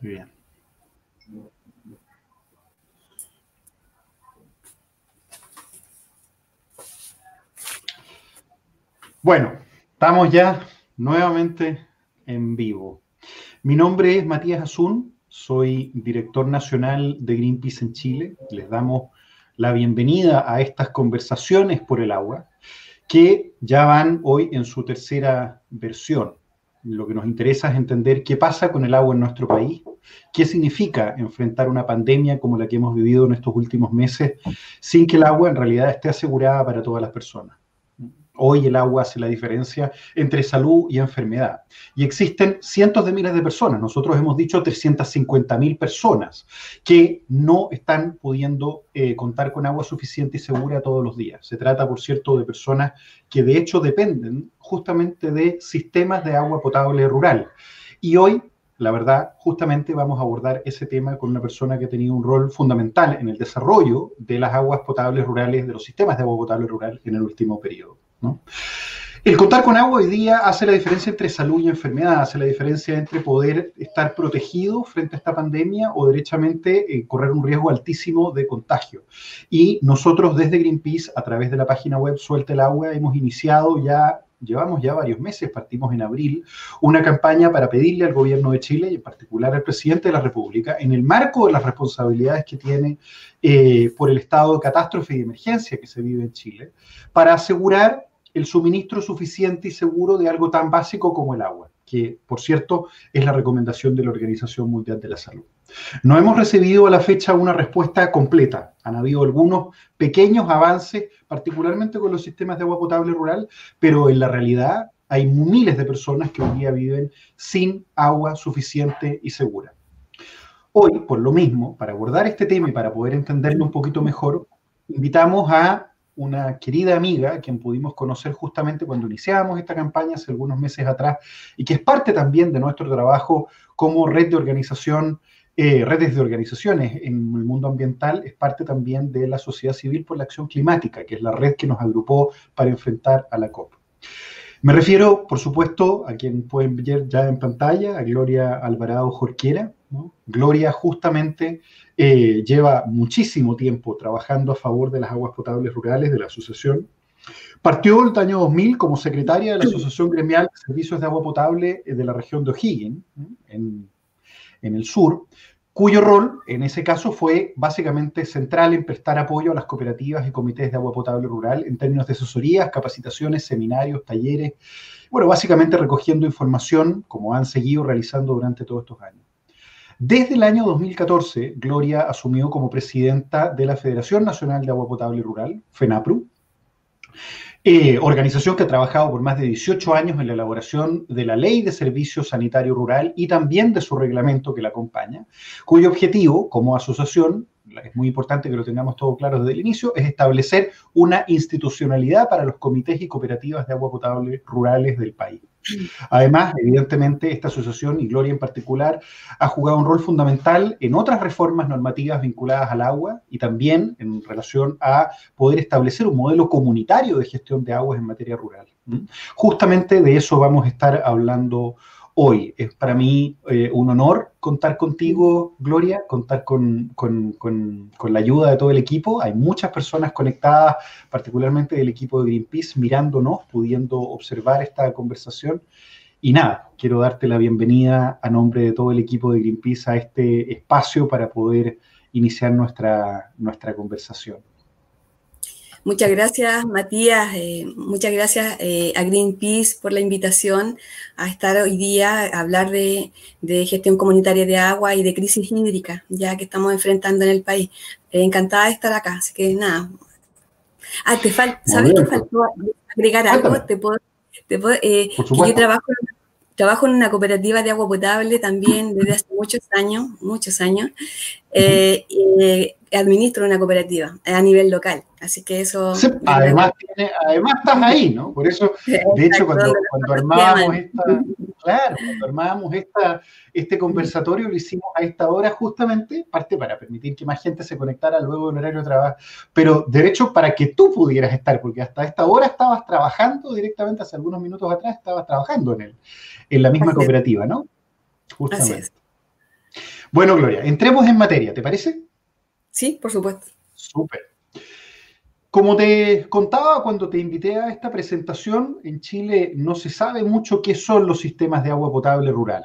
Muy bien. Bueno, estamos ya nuevamente en vivo. Mi nombre es Matías Azún, soy director nacional de Greenpeace en Chile. Les damos la bienvenida a estas conversaciones por el agua, que ya van hoy en su tercera versión. Lo que nos interesa es entender qué pasa con el agua en nuestro país, qué significa enfrentar una pandemia como la que hemos vivido en estos últimos meses sin que el agua en realidad esté asegurada para todas las personas. Hoy el agua hace la diferencia entre salud y enfermedad. Y existen cientos de miles de personas, nosotros hemos dicho 350 mil personas, que no están pudiendo eh, contar con agua suficiente y segura todos los días. Se trata, por cierto, de personas que de hecho dependen justamente de sistemas de agua potable rural. Y hoy la verdad, justamente vamos a abordar ese tema con una persona que ha tenido un rol fundamental en el desarrollo de las aguas potables rurales, de los sistemas de agua potable rural en el último periodo. El contar con agua hoy día hace la diferencia entre salud y enfermedad, hace la diferencia entre poder estar protegido frente a esta pandemia o derechamente eh, correr un riesgo altísimo de contagio. Y nosotros desde Greenpeace, a través de la página web Suelta el Agua, hemos iniciado ya llevamos ya varios meses, partimos en abril, una campaña para pedirle al gobierno de Chile y en particular al presidente de la República, en el marco de las responsabilidades que tiene eh, por el estado de catástrofe y emergencia que se vive en Chile, para asegurar el suministro suficiente y seguro de algo tan básico como el agua, que por cierto es la recomendación de la Organización Mundial de la Salud. No hemos recibido a la fecha una respuesta completa. Han habido algunos pequeños avances, particularmente con los sistemas de agua potable rural, pero en la realidad hay miles de personas que hoy día viven sin agua suficiente y segura. Hoy, por lo mismo, para abordar este tema y para poder entenderlo un poquito mejor, invitamos a una querida amiga, quien pudimos conocer justamente cuando iniciamos esta campaña hace algunos meses atrás, y que es parte también de nuestro trabajo como red de organización, eh, redes de organizaciones en el mundo ambiental, es parte también de la Sociedad Civil por la Acción Climática, que es la red que nos agrupó para enfrentar a la COP. Me refiero, por supuesto, a quien pueden ver ya en pantalla, a Gloria Alvarado Jorquera. Gloria justamente eh, lleva muchísimo tiempo trabajando a favor de las aguas potables rurales de la asociación. Partió el año 2000 como secretaria de la Asociación Gremial de Servicios de Agua Potable de la región de O'Higgins, en, en el sur, cuyo rol en ese caso fue básicamente central en prestar apoyo a las cooperativas y comités de agua potable rural en términos de asesorías, capacitaciones, seminarios, talleres, bueno, básicamente recogiendo información como han seguido realizando durante todos estos años. Desde el año 2014, Gloria asumió como presidenta de la Federación Nacional de Agua Potable Rural, FENAPRU, eh, organización que ha trabajado por más de 18 años en la elaboración de la Ley de Servicio Sanitario Rural y también de su reglamento que la acompaña, cuyo objetivo como asociación es muy importante que lo tengamos todo claro desde el inicio, es establecer una institucionalidad para los comités y cooperativas de agua potable rurales del país. Además, evidentemente, esta asociación, y Gloria en particular, ha jugado un rol fundamental en otras reformas normativas vinculadas al agua y también en relación a poder establecer un modelo comunitario de gestión de aguas en materia rural. Justamente de eso vamos a estar hablando hoy. Es para mí eh, un honor contar contigo, Gloria, contar con, la ayuda de todo el equipo. Hay muchas personas conectadas, particularmente del equipo de Greenpeace, mirándonos, pudiendo observar esta conversación. Y nada, quiero darte la bienvenida a nombre de todo el equipo de Greenpeace a este espacio para poder iniciar nuestra, nuestra conversación. Muchas gracias, Matías. Eh, muchas gracias eh, a Greenpeace por la invitación a estar hoy día a hablar de, gestión comunitaria de agua y de crisis hídrica, ya que estamos enfrentando en el país. Eh, encantada de estar acá. Así que nada. Ah, te falta, ¿sabes qué faltó agregar algo? Te puedo, te puedo, yo trabajo Trabajo en una cooperativa de agua potable también desde hace muchos años, muchos años. Eh, administro una cooperativa a nivel local. Así que eso... además, además estás ahí, ¿no? Por eso, de hecho, cuando, cuando armábamos esta... Claro, cuando armábamos esta, este conversatorio lo hicimos a esta hora justamente, parte para permitir que más gente se conectara luego del horario de trabajo, pero de hecho para que tú pudieras estar, porque hasta esta hora estabas trabajando directamente, hace algunos minutos atrás estabas trabajando en, el, en la misma cooperativa, ¿no? Justamente. Bueno, Gloria, entremos en materia, ¿te parece? Sí, por supuesto. Súper. Como te contaba cuando te invité a esta presentación, en Chile no se sabe mucho qué son los sistemas de agua potable rural.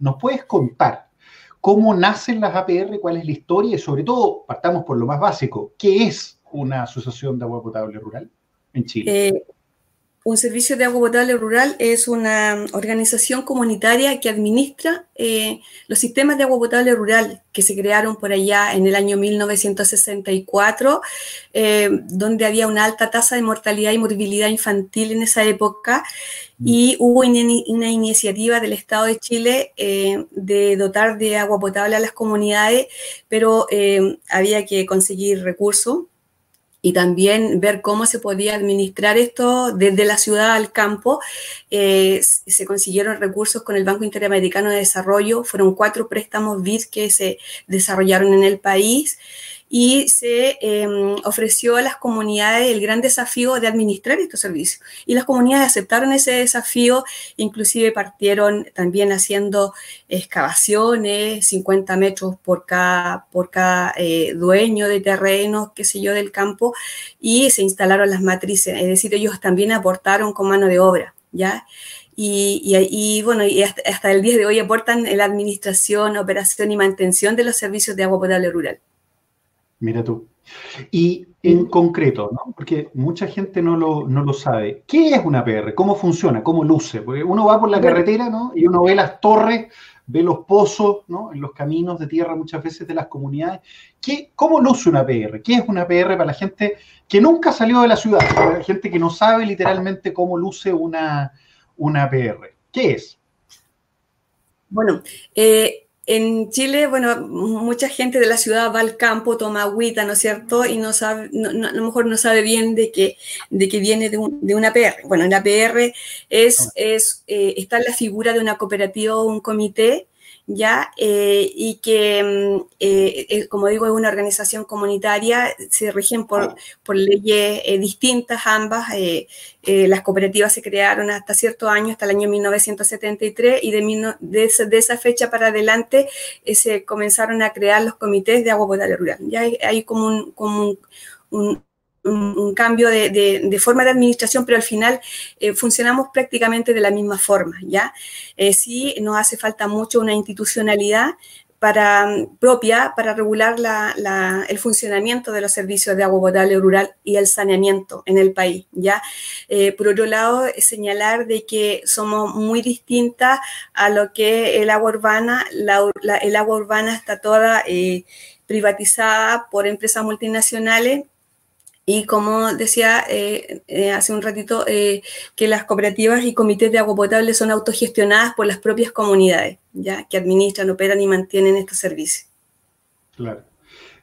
¿Nos puedes contar cómo nacen las APR, cuál es la historia y sobre todo, partamos por lo más básico, ¿qué es una asociación de agua potable rural en Chile? Eh, un servicio de agua potable rural es una organización comunitaria que administra eh, los sistemas de agua potable rural que se crearon por allá en el año 1964, eh, donde había una alta tasa de mortalidad y morbilidad infantil en esa época. Mm. Y hubo una, iniciativa del Estado de Chile eh, de dotar de agua potable a las comunidades, pero había que conseguir recursos y también ver cómo se podía administrar esto desde la ciudad al campo. Eh, se consiguieron recursos con el Banco Interamericano de Desarrollo, fueron cuatro préstamos BID que se desarrollaron en el país y se em, ofreció a las comunidades el gran desafío de administrar estos servicios. Y las comunidades aceptaron ese desafío, inclusive partieron también haciendo excavaciones, 50 metros por cada, por cada eh, dueño de terrenos, qué sé yo, del campo, y se instalaron las matrices, es decir, ellos también aportaron con mano de obra, ¿ya? Y, y, bueno, y hasta, hasta, el día de hoy aportan la administración, operación y mantención de los servicios de agua potable rural. Mira tú. Y en concreto, ¿no? porque mucha gente no lo, no lo, sabe, ¿qué es una PR? ¿Cómo funciona? ¿Cómo luce? Porque uno va por la carretera ¿no? y uno ve las torres, ve los pozos ¿no? en los caminos de tierra muchas veces de las comunidades. ¿Qué, ¿Cómo luce una PR? ¿Qué es una PR para la gente que nunca salió de la ciudad? Para la gente que no sabe literalmente cómo luce una, una PR. ¿Qué es? Bueno, eh, en Chile, bueno, mucha gente de la ciudad va al campo, toma agüita, ¿no es cierto? Y no sabe, a lo mejor no sabe bien de que, de que viene de, de una PR. Bueno, en la PR es, ah. es eh, está la figura de una cooperativa o un comité ¿ya? Eh, y que, mm, eh, eh, como digo, es una organización comunitaria, se rigen por, por leyes distintas ambas. las cooperativas se crearon hasta cierto año, hasta el año 1973, y de, de, esa, fecha para adelante se comenzaron a crear los comités de agua potable rural. Ya hay, como un, cambio de, forma de administración, pero al final eh, funcionamos prácticamente de la misma forma, ¿ya? Eh, sí nos hace falta mucho una institucionalidad para, propia para regular el funcionamiento de los servicios de agua potable rural y el saneamiento en el país. ¿ya? Eh, por otro lado, señalar de que somos muy distintas a lo que el agua urbana, el agua urbana está toda privatizada por empresas multinacionales y como decía eh, eh, hace un ratito, eh, que las cooperativas y comités de agua potable son autogestionadas por las propias comunidades, ya que administran, operan y mantienen estos servicios. Claro.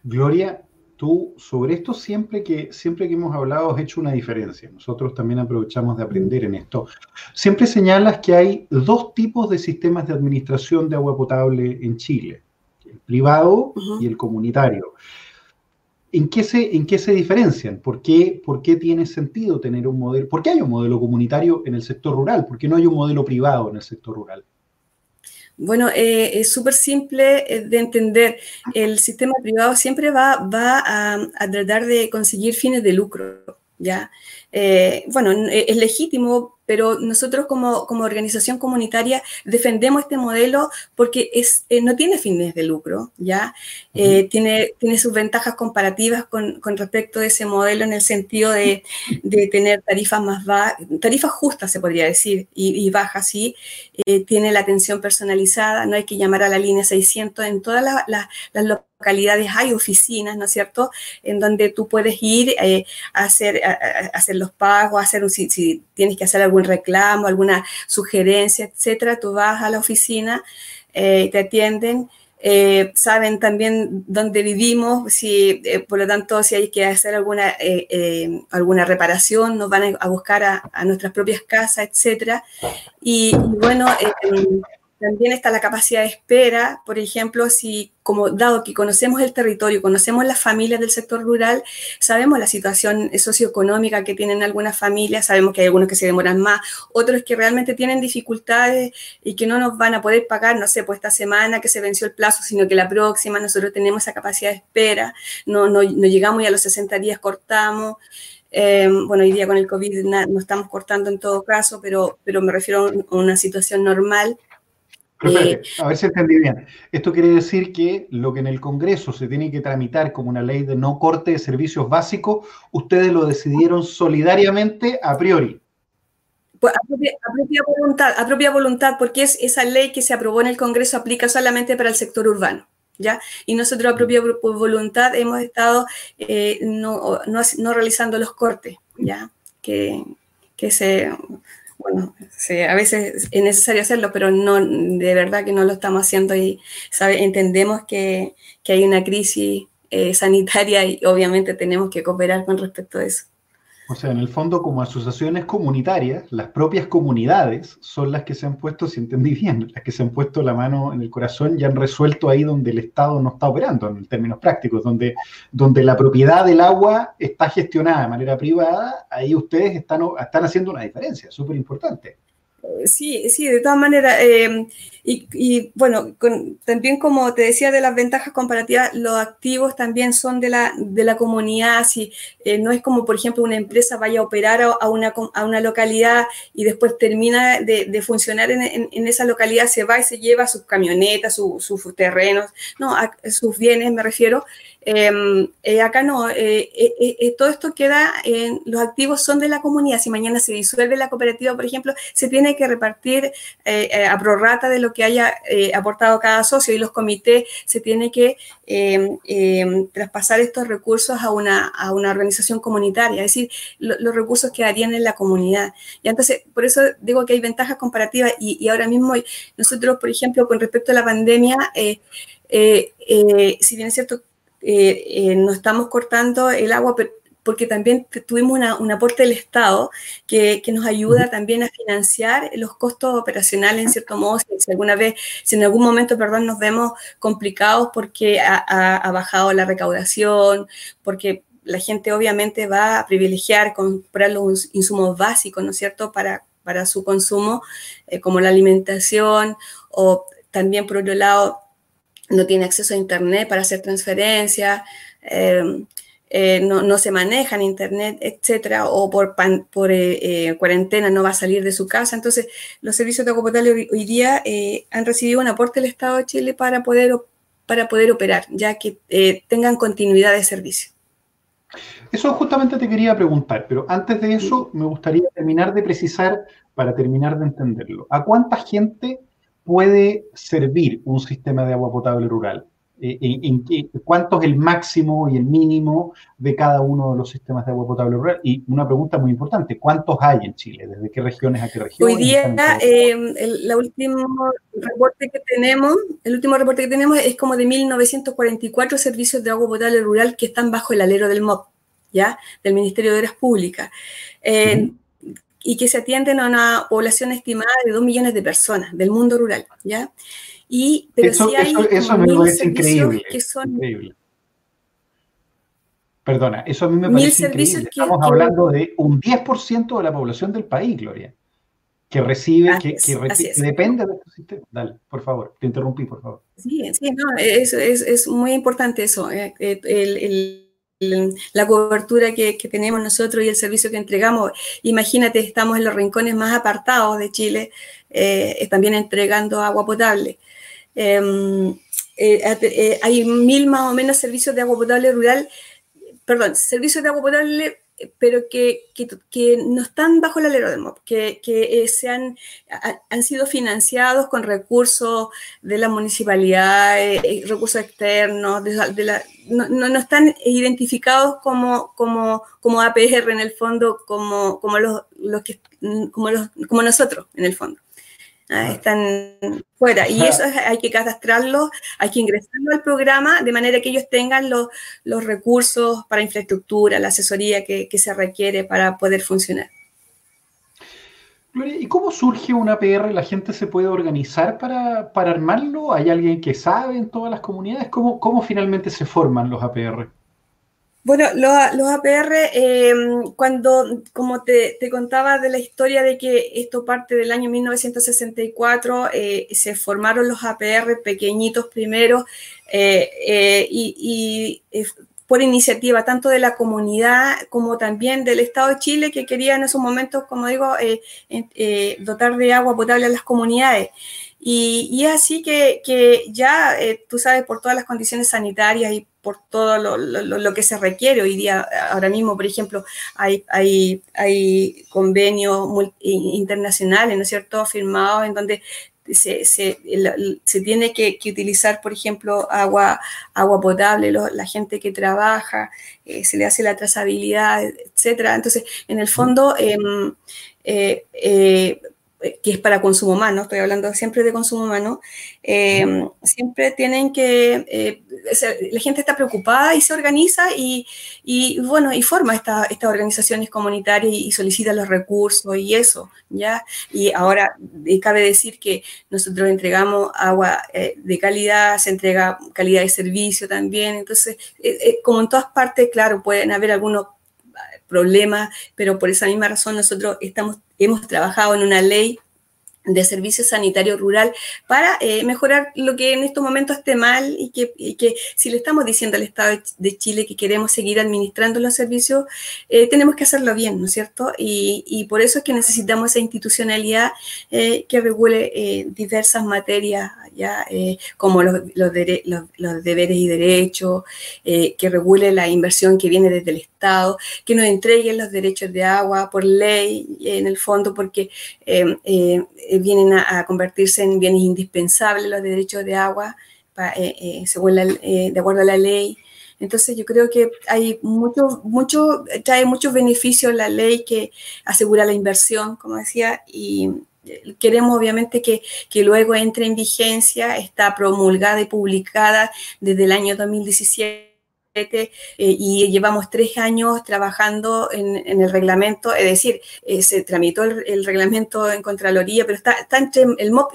Gloria, tú sobre esto siempre que, siempre que hemos hablado has hecho una diferencia. Nosotros también aprovechamos de aprender en esto. Siempre señalas que hay dos tipos de sistemas de administración de agua potable en Chile, el privado y el comunitario. ¿En qué, se, ¿En qué se diferencian? ¿Por qué, ¿Por qué tiene sentido tener un modelo? ¿Por qué hay un modelo comunitario en el sector rural? ¿Por qué no hay un modelo privado en el sector rural? Bueno, eh, es súper simple eh, de entender. El sistema privado siempre va, va a, tratar de conseguir fines de lucro, ¿ya? Eh, bueno, es legítimo pero nosotros como, como, organización comunitaria defendemos este modelo porque es, eh, no tiene fines de lucro, ¿ya? Eh, tiene, tiene sus ventajas comparativas con, con, respecto de ese modelo en el sentido de, de tener tarifas más bajas, tarifas justas se podría decir, y, y bajas, ¿sí? Eh, tiene la atención personalizada, no hay que llamar a la línea 600 en todas las, las, las localidades hay oficinas, ¿no es cierto?, en donde tú puedes ir a, hacer, a, hacer los pagos, hacer un, si, si tienes que hacer algo algún reclamo, alguna sugerencia, etcétera, tú vas a la oficina, eh, te atienden. Eh, saben también dónde vivimos, si, eh, por lo tanto, si hay que hacer alguna, alguna reparación, nos van a buscar a, nuestras propias casas, etcétera. Y, bueno, también está la capacidad de espera, por ejemplo, si como dado que conocemos el territorio, conocemos las familias del sector rural, sabemos la situación socioeconómica que tienen algunas familias, sabemos que hay algunos que se demoran más, otros que realmente tienen dificultades y que no nos van a poder pagar, no sé, pues esta semana que se venció el plazo, sino que la próxima nosotros tenemos esa capacidad de espera, no, no, llegamos y a los 60 días cortamos. Eh, bueno, hoy día con el COVID no estamos cortando en todo caso, pero, pero me refiero a una situación normal. A ver si entendí bien. Esto quiere decir que lo que en el Congreso se tiene que tramitar como una ley de no corte de servicios básicos, ustedes lo decidieron solidariamente a priori. Pues a, propia, voluntad, a propia voluntad, porque es esa ley que se aprobó en el Congreso aplica solamente para el sector urbano. ¿Ya? Y nosotros a propia voluntad hemos estado eh, no, no, realizando los cortes, ¿ya? Que, que se, bueno, a veces es necesario hacerlo, pero no, de verdad que no lo estamos haciendo y ¿sabe? entendemos que, que, hay una crisis eh, sanitaria y obviamente tenemos que cooperar con respecto a eso. O sea, en el fondo, como asociaciones comunitarias, las propias comunidades son las que se han puesto, si entendí bien, las que se han puesto la mano en el corazón y han resuelto ahí donde el Estado no está operando, en términos prácticos, donde, donde la propiedad del agua está gestionada de manera privada, ahí ustedes están, están haciendo una diferencia, súper importante. Sí, sí, de todas maneras. Eh, y, bueno, también como te decía de las ventajas comparativas, los activos también son de la, de la comunidad. Si, eh, no es como, por ejemplo, una empresa vaya a operar a, una, a una localidad y después termina de, funcionar en, esa localidad, se va y se lleva sus camionetas, sus terrenos, no, sus bienes me refiero. Em, eh, acá no, eh, eh, todo esto queda, en, los activos son de la comunidad. Si mañana se disuelve la cooperativa, por ejemplo, se tiene que repartir a prorrata de lo que haya aportado cada socio y los comités se tiene que em, em, traspasar estos recursos a una, a una organización comunitaria, es decir, los recursos quedarían en la comunidad. Y entonces, por eso digo que hay ventajas comparativas y, y ahora mismo nosotros, por ejemplo, con respecto a la pandemia, si bien es cierto eh, eh, no estamos cortando el agua, porque también tuvimos un aporte del Estado que, nos ayuda también a financiar los costos operacionales, en cierto modo, si, alguna vez, si en algún momento, perdón, nos vemos complicados porque ha, bajado la recaudación, porque la gente obviamente va a privilegiar comprar los insumos básicos, ¿no es cierto?, para, para su consumo, eh, como la alimentación, o también, por otro lado, no tiene acceso a Internet para hacer transferencias, em, eh, no, se maneja en Internet, etcétera, o por, por eh, eh, cuarentena no va a salir de su casa. Entonces, los servicios de agua potable hoy, día han recibido un aporte del Estado de Chile para poder, para poder operar, ya que tengan continuidad de servicio. Eso justamente te quería preguntar, pero antes de eso me gustaría terminar de precisar, para terminar de entenderlo, ¿a cuánta gente puede servir un sistema de agua potable rural? Eh, ¿En, cuánto es el máximo y el mínimo de cada uno de los sistemas de agua potable rural? Y una pregunta muy importante, ¿cuántos hay en Chile? ¿Desde qué regiones a qué regiones? Hoy día, eh, el, último reporte que tenemos, el último reporte que tenemos es como de 1944 servicios de agua potable rural que están bajo el alero del MOP, ¿ya? Del Ministerio de Obras Públicas. Eh, y que se atienden a una población estimada de 2 millones de personas del mundo rural, ¿ya? Y, pero eso, sí hay eso, me parece increíble, que son... Perdona, eso a mí me parece increíble. Estamos hablando de un 10% de la población del país, Gloria, que recibe, que, depende de este sistema. Dale, por favor, te interrumpí, por favor. Sí, sí, no, es, es, es muy importante eso. Eh, eh, el, el la cobertura que, tenemos nosotros y el servicio que entregamos. Imagínate, estamos en los rincones más apartados de Chile, eh, también entregando agua potable. Em, eh, eh, hay mil más o menos servicios de agua potable rural, perdón, servicios de agua potable pero que, que, no están bajo el alero del MOP, que, que eh, se han, han, sido financiados con recursos de la municipalidad, eh, eh, recursos externos, de, la, no, no, están identificados como, como, como APR en el fondo, como, como, los, los que, como, los, como nosotros en el fondo. Ah, están fuera. Y eso hay que cadastrarlo, hay que ingresarlo al programa de manera que ellos tengan los, los recursos para infraestructura, la asesoría que, que, se requiere para poder funcionar. Gloria, ¿y cómo surge un APR? ¿La gente se puede organizar para, armarlo? ¿Hay alguien que sabe en todas las comunidades? ¿Cómo, cómo finalmente se forman los APR? Bueno, los, APR, em, cuando, como te, contaba de la historia de que esto parte del año 1964, eh, se formaron los APR pequeñitos primero eh, eh, y, y por iniciativa tanto de la comunidad como también del Estado de Chile, que quería en esos momentos, como digo, eh, eh, dotar de agua potable a las comunidades. Y, es así que, ya, eh, tú sabes, por todas las condiciones sanitarias y por todo lo, que se requiere hoy día, ahora mismo, por ejemplo, hay, hay, hay convenios internacionales, ¿no es cierto?, firmados en donde se, se, se tiene que, utilizar, por ejemplo, agua, agua potable, la gente que trabaja, eh, se le hace la trazabilidad, etcétera. Entonces, en el fondo, em, eh, eh, que es para consumo humano, estoy hablando siempre de consumo humano, eh, siempre tienen que, eh, la gente está preocupada y se organiza y, bueno, y forma estas organizaciones comunitarias y, solicita los recursos y eso, ¿ya? Y ahora cabe decir que nosotros entregamos agua eh, de calidad, se entrega calidad de servicio también, entonces, como en todas partes, claro, pueden haber algunos problemas, pero por esa misma razón nosotros estamos, hemos trabajado en una ley de servicio sanitario rural para eh, mejorar lo que en estos momentos esté mal y que, que, si le estamos diciendo al Estado de Chile que queremos seguir administrando los servicios, eh, tenemos que hacerlo bien, ¿no es cierto? Y, y, por eso es que necesitamos esa institucionalidad eh, que regule diversas materias, ya como los, los, los, deberes y derechos, que regule la inversión que viene desde el Estado, que nos entreguen los derechos de agua por ley, en el fondo, porque vienen a, convertirse en bienes indispensables los derechos de agua, eh, eh, según de acuerdo a la ley. Entonces yo creo que hay mucho, mucho, trae muchos beneficios la ley que asegura la inversión, como decía, y queremos obviamente que, que luego entre en vigencia, está promulgada y publicada desde el año 2017 eh, y llevamos tres años trabajando en, el reglamento, es decir, eh, se tramitó el, reglamento en Contraloría, pero está, entre el MOP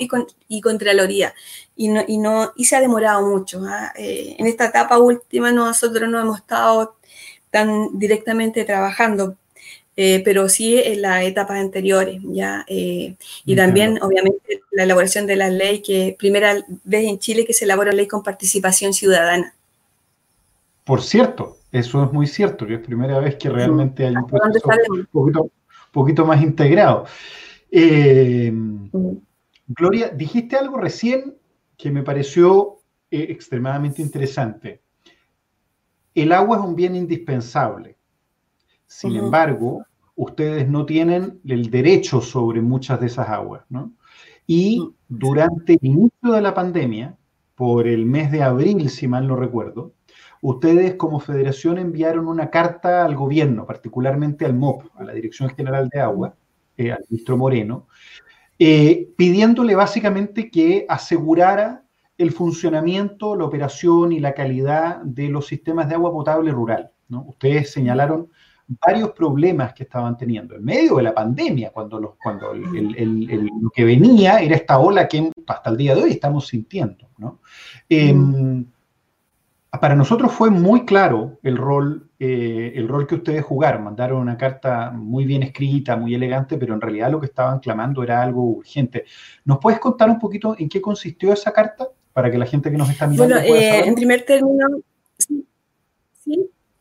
y, Contraloría y, no, y, no, y se ha demorado mucho. ¿ah? Eh, en esta etapa última nosotros no hemos estado tan directamente trabajando, pero sí en las etapas anteriores, ¿ya? y también, obviamente, la elaboración de la ley, que primera vez en Chile que se elabora ley con participación ciudadana. Por cierto, eso es muy cierto, que es primera vez que realmente hay un proceso un poquito, más integrado. Eh, Gloria, dijiste algo recién que me pareció eh, extremadamente interesante. El agua es un bien indispensable. Sin embargo, ustedes no tienen el derecho sobre muchas de esas aguas, ¿no? Y durante el inicio de la pandemia, por el mes de abril, si mal no recuerdo, ustedes como federación enviaron una carta al gobierno, particularmente al MOP, a la Dirección General de Agua, eh, al ministro Moreno, eh, pidiéndole básicamente que asegurara el funcionamiento, la operación y la calidad de los sistemas de agua potable rural. Ustedes señalaron varios problemas que estaban teniendo en medio de la pandemia, cuando, lo que venía era esta ola que hasta el día de hoy estamos sintiendo. ¿no? Em, para nosotros fue muy claro el rol, eh, el rol que ustedes jugaron. Mandaron una carta muy bien escrita, muy elegante, pero en realidad lo que estaban clamando era algo urgente. ¿Nos puedes contar un poquito en qué consistió esa carta para que la gente que nos está mirando bueno, eh, En primer término,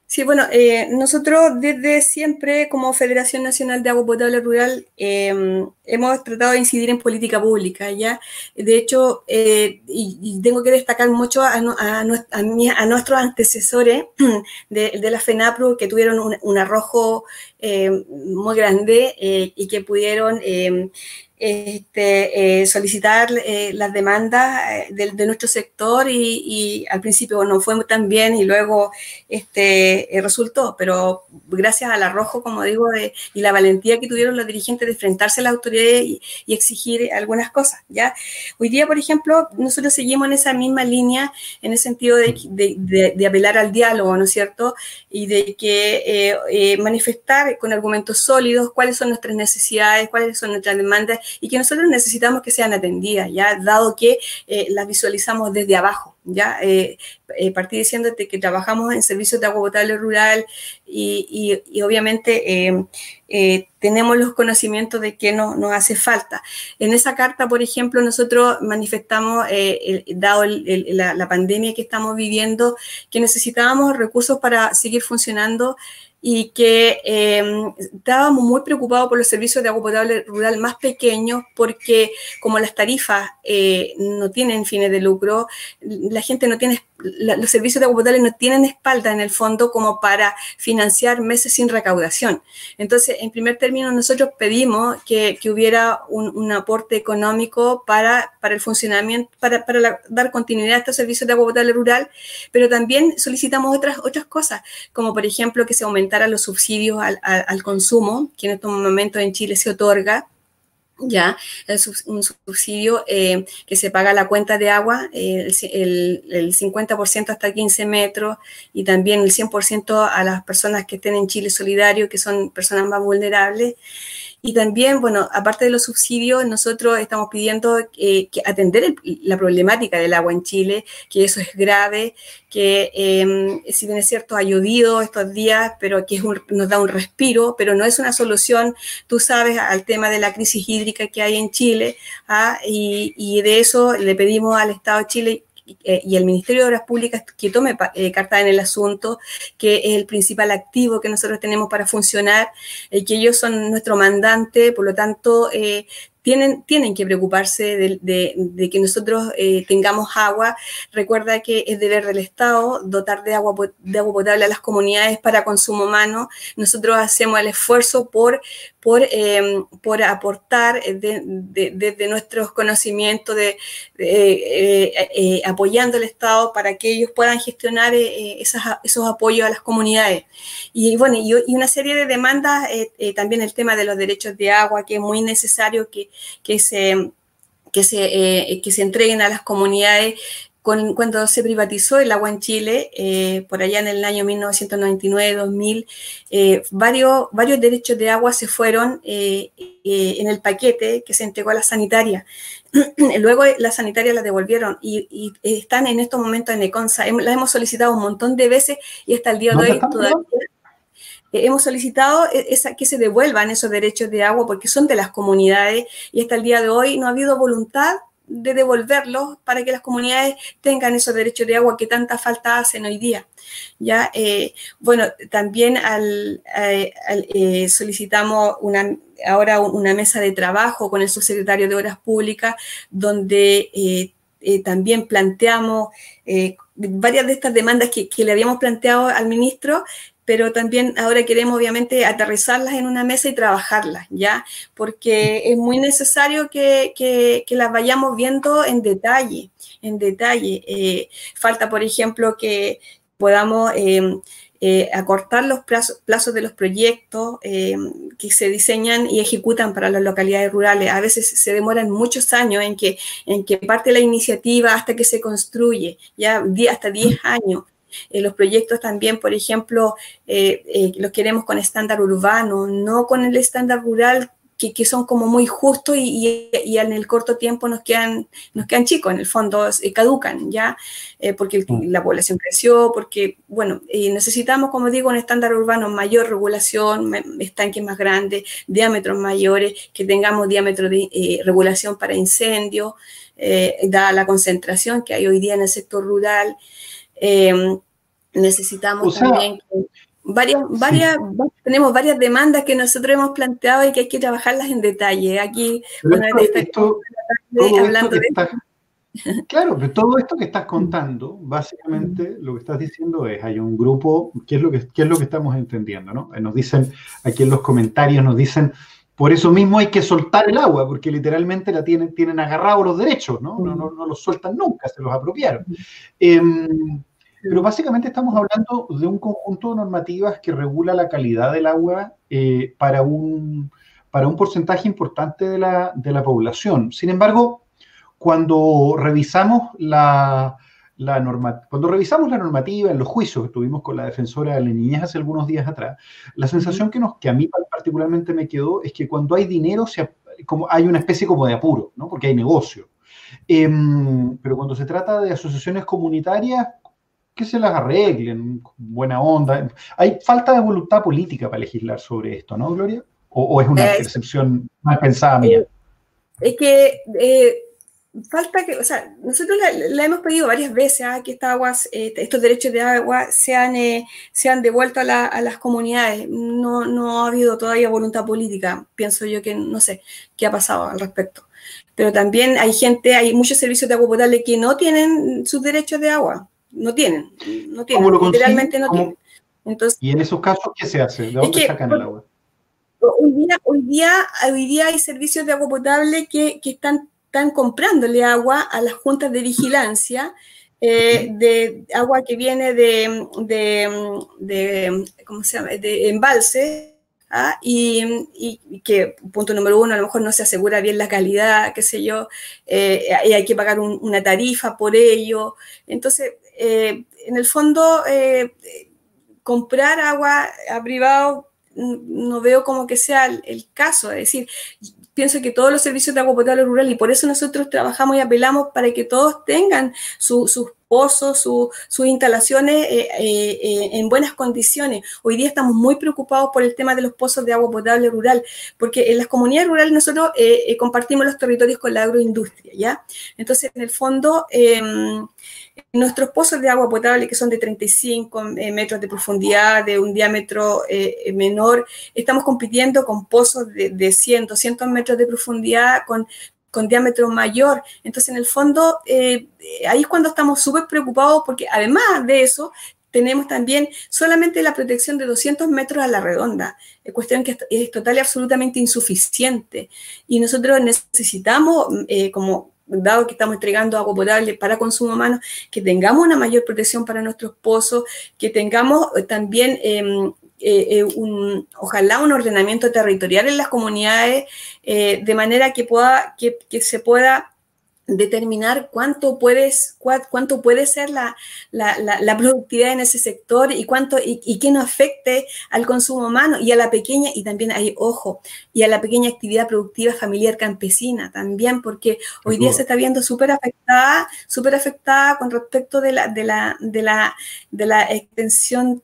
sí, bueno, eh, nosotros desde siempre como Federación Nacional de Agua Potable Rural em, hemos tratado de incidir en política pública, ¿ya? De hecho, eh, y, tengo que destacar mucho a, a, a, nuestros antecesores de, la FENAPRO que tuvieron un, arrojo em, muy grande eh, y que pudieron em, este, eh, solicitar eh, las demandas eh, de, nuestro sector y, al principio no fue tan bien y luego este, resultó, pero gracias al arrojo, como digo, y la valentía que tuvieron los dirigentes de enfrentarse a la autoridad y, exigir algunas cosas. ¿ya? Hoy día, por ejemplo, nosotros seguimos en esa misma línea, en el sentido de, apelar al diálogo, ¿no es cierto? Y de que manifestar con argumentos sólidos cuáles son nuestras necesidades, cuáles son nuestras demandas y que nosotros necesitamos que sean atendidas, ya dado que eh, las visualizamos desde abajo. Ya eh, eh, partí diciéndote que trabajamos en servicios de agua potable rural y, obviamente tenemos los conocimientos de que no, nos hace falta. En esa carta, por ejemplo, nosotros manifestamos, dado la, la pandemia que estamos viviendo, que necesitábamos recursos para seguir funcionando y que em, estábamos muy preocupados por los servicios de agua potable rural más pequeños porque como las tarifas eh, no tienen fines de lucro, la gente no tiene los servicios de agua potable no tienen espalda en el fondo como para financiar meses sin recaudación. Entonces, en primer término, nosotros pedimos que, hubiera un, aporte económico para, para el funcionamiento, para, dar continuidad a estos servicios de agua potable rural, pero también solicitamos otras, otras cosas, como por ejemplo que se aumentaran los subsidios al, al consumo, que en estos momentos en Chile se otorga ya un subsidio eh, que se paga la cuenta de agua, el, el, 50% hasta 15 metros y también el 100% a las personas que estén en Chile Solidario, que son personas más vulnerables. Y también, bueno, aparte de los subsidios, nosotros estamos pidiendo eh, que atender la problemática del agua en Chile, que eso es grave, que em, si bien es cierto ha llovido estos días, pero que nos da un respiro, pero no es una solución, tú sabes, al tema de la crisis hídrica que hay en Chile, ¿ah? y de eso le pedimos al Estado de Chile eh, y el Ministerio de Obras Públicas que tome eh, carta en el asunto, que es el principal activo que nosotros tenemos para funcionar, eh, que ellos son nuestro mandante, por lo tanto, tienen, tienen que preocuparse de, que nosotros eh, tengamos agua. Recuerda que es deber del Estado dotar de agua, de agua potable a las comunidades para consumo humano. Nosotros hacemos el esfuerzo por, por, em, por aportar desde nuestros conocimientos, de, eh, eh, apoyando al Estado para que ellos puedan gestionar esos apoyos a las comunidades. Y bueno, y, una serie de demandas, también el tema de los derechos de agua, que es muy necesario que, que se, que se, eh, que se entreguen a las comunidades. Cuando se privatizó el agua en Chile, eh, por allá en el año 1999-2000, eh, varios, varios derechos de agua se fueron en el paquete que se entregó a la sanitaria. Luego la sanitaria la devolvieron y, están en estos momentos en ECONSA. La hemos solicitado un montón de veces y hasta el día de hoy todavía eh, hemos solicitado esa, que se devuelvan esos derechos de agua porque son de las comunidades y hasta el día de hoy no ha habido voluntad de devolverlos para que las comunidades tengan esos derechos de agua que tanta falta hacen hoy día. Ya, eh, bueno, también al, eh, solicitamos una, ahora una mesa de trabajo con el subsecretario de Obras Públicas, donde también planteamos varias de estas demandas que, que, le habíamos planteado al ministro pero también ahora queremos obviamente aterrizarlas en una mesa y trabajarlas, ¿ya? Porque es muy necesario que, que, las vayamos viendo en detalle, en detalle. Eh, falta, por ejemplo, que podamos em, eh, acortar los plazos, plazos, de los proyectos em, que se diseñan y ejecutan para las localidades rurales. A veces se demoran muchos años en que, en que parte la iniciativa hasta que se construye, ya hasta 10 años. Eh, los proyectos también, por ejemplo, eh, eh, los queremos con estándar urbano, no con el estándar rural que, que, son como muy justos y, y, en el corto tiempo nos quedan, nos quedan chicos, en el fondo caducan, ¿ya? porque mm. la población creció, porque, bueno, necesitamos, como digo, un estándar urbano, mayor regulación, estanques más grandes, diámetros mayores, que tengamos diámetro de regulación para incendios, dada la concentración que hay hoy día en el sector rural. Necesitamos también varias, varias, tenemos varias demandas que nosotros hemos planteado y que hay que trabajarlas en detalle. Aquí, hablando de Claro, pero todo esto que estás contando, básicamente lo que estás diciendo es, hay un grupo, ¿qué es lo que, qué es lo que estamos entendiendo? ¿no? Nos dicen, aquí en los comentarios nos dicen, Por eso mismo hay que soltar el agua, porque literalmente la tienen, tienen agarrados los derechos, ¿no? No, no, los sueltan nunca, se los apropiaron. Em, pero básicamente estamos hablando de un conjunto de normativas que regula la calidad del agua eh, para, un, para un porcentaje importante de la, de la población. Sin embargo, cuando revisamos la, la norma, cuando revisamos la normativa en los juicios que tuvimos con la defensora de la niñez hace algunos días atrás, la sensación que, nos, que a mí particularmente me quedó es que cuando hay dinero se, como, hay una especie como de apuro, ¿no? porque hay negocio. Em, pero cuando se trata de asociaciones comunitarias, que se las arreglen, buena onda. Hay falta de voluntad política para legislar sobre esto, ¿no, Gloria? ¿O, es una percepción más pensada mía? Eh, es que eh, falta que, o sea, nosotros la, hemos pedido varias veces ¿ah? que estas aguas, eh, estos derechos de agua sean, eh, sean devueltos a, las comunidades. No, no ha habido todavía voluntad política. Pienso yo que no sé qué ha pasado al respecto. Pero también hay gente, hay muchos servicios de agua potable que no tienen sus derechos de agua. No tienen, no tienen, literalmente no tienen. Entonces, ¿Y en esos casos qué se hace? ¿De dónde sacan el agua? Hoy día, hoy, día, hoy día hay servicios de agua potable que, que están están comprándole agua a las juntas de vigilancia, eh, de agua que viene de, de, ¿cómo se llama? de embalse, ¿ah? y, que, punto número uno, a lo mejor no se asegura bien la calidad, qué sé yo, eh, y hay que pagar una tarifa por ello. Entonces, eh, en el fondo, comprar agua a privado no veo como que sea el, caso, es decir, pienso que todos los servicios de agua potable rural y por eso nosotros trabajamos y apelamos para que todos tengan sus pozos, sus instalaciones eh, eh, eh, en buenas condiciones. Hoy día estamos muy preocupados por el tema de los pozos de agua potable rural, porque en las comunidades rurales nosotros compartimos los territorios con la agroindustria, ¿ya? Entonces, en el fondo, em, nuestros pozos de agua potable, que son de 35 metros de profundidad, de un diámetro menor, estamos compitiendo con pozos de, de 100, 200 metros de profundidad, con con diámetro mayor. Entonces, en el fondo, eh, ahí es cuando estamos súper preocupados porque además de eso, tenemos también solamente la protección de 200 metros a la redonda, es cuestión que es total y absolutamente insuficiente. Y nosotros necesitamos, eh, como dado que estamos entregando agua potable para consumo humano, que tengamos una mayor protección para nuestros pozos, que tengamos también em, eh, eh, ojalá un ordenamiento territorial en las comunidades eh, de manera que, pueda, que, se pueda determinar cuánto, puedes, cuánto puede ser la, productividad en ese sector y cuánto y, que no afecte al consumo humano y a la pequeña y también hay ojo y a la pequeña actividad productiva familiar campesina también porque hoy día se está viendo súper afectada súper afectada con respecto de la de la de la de la extensión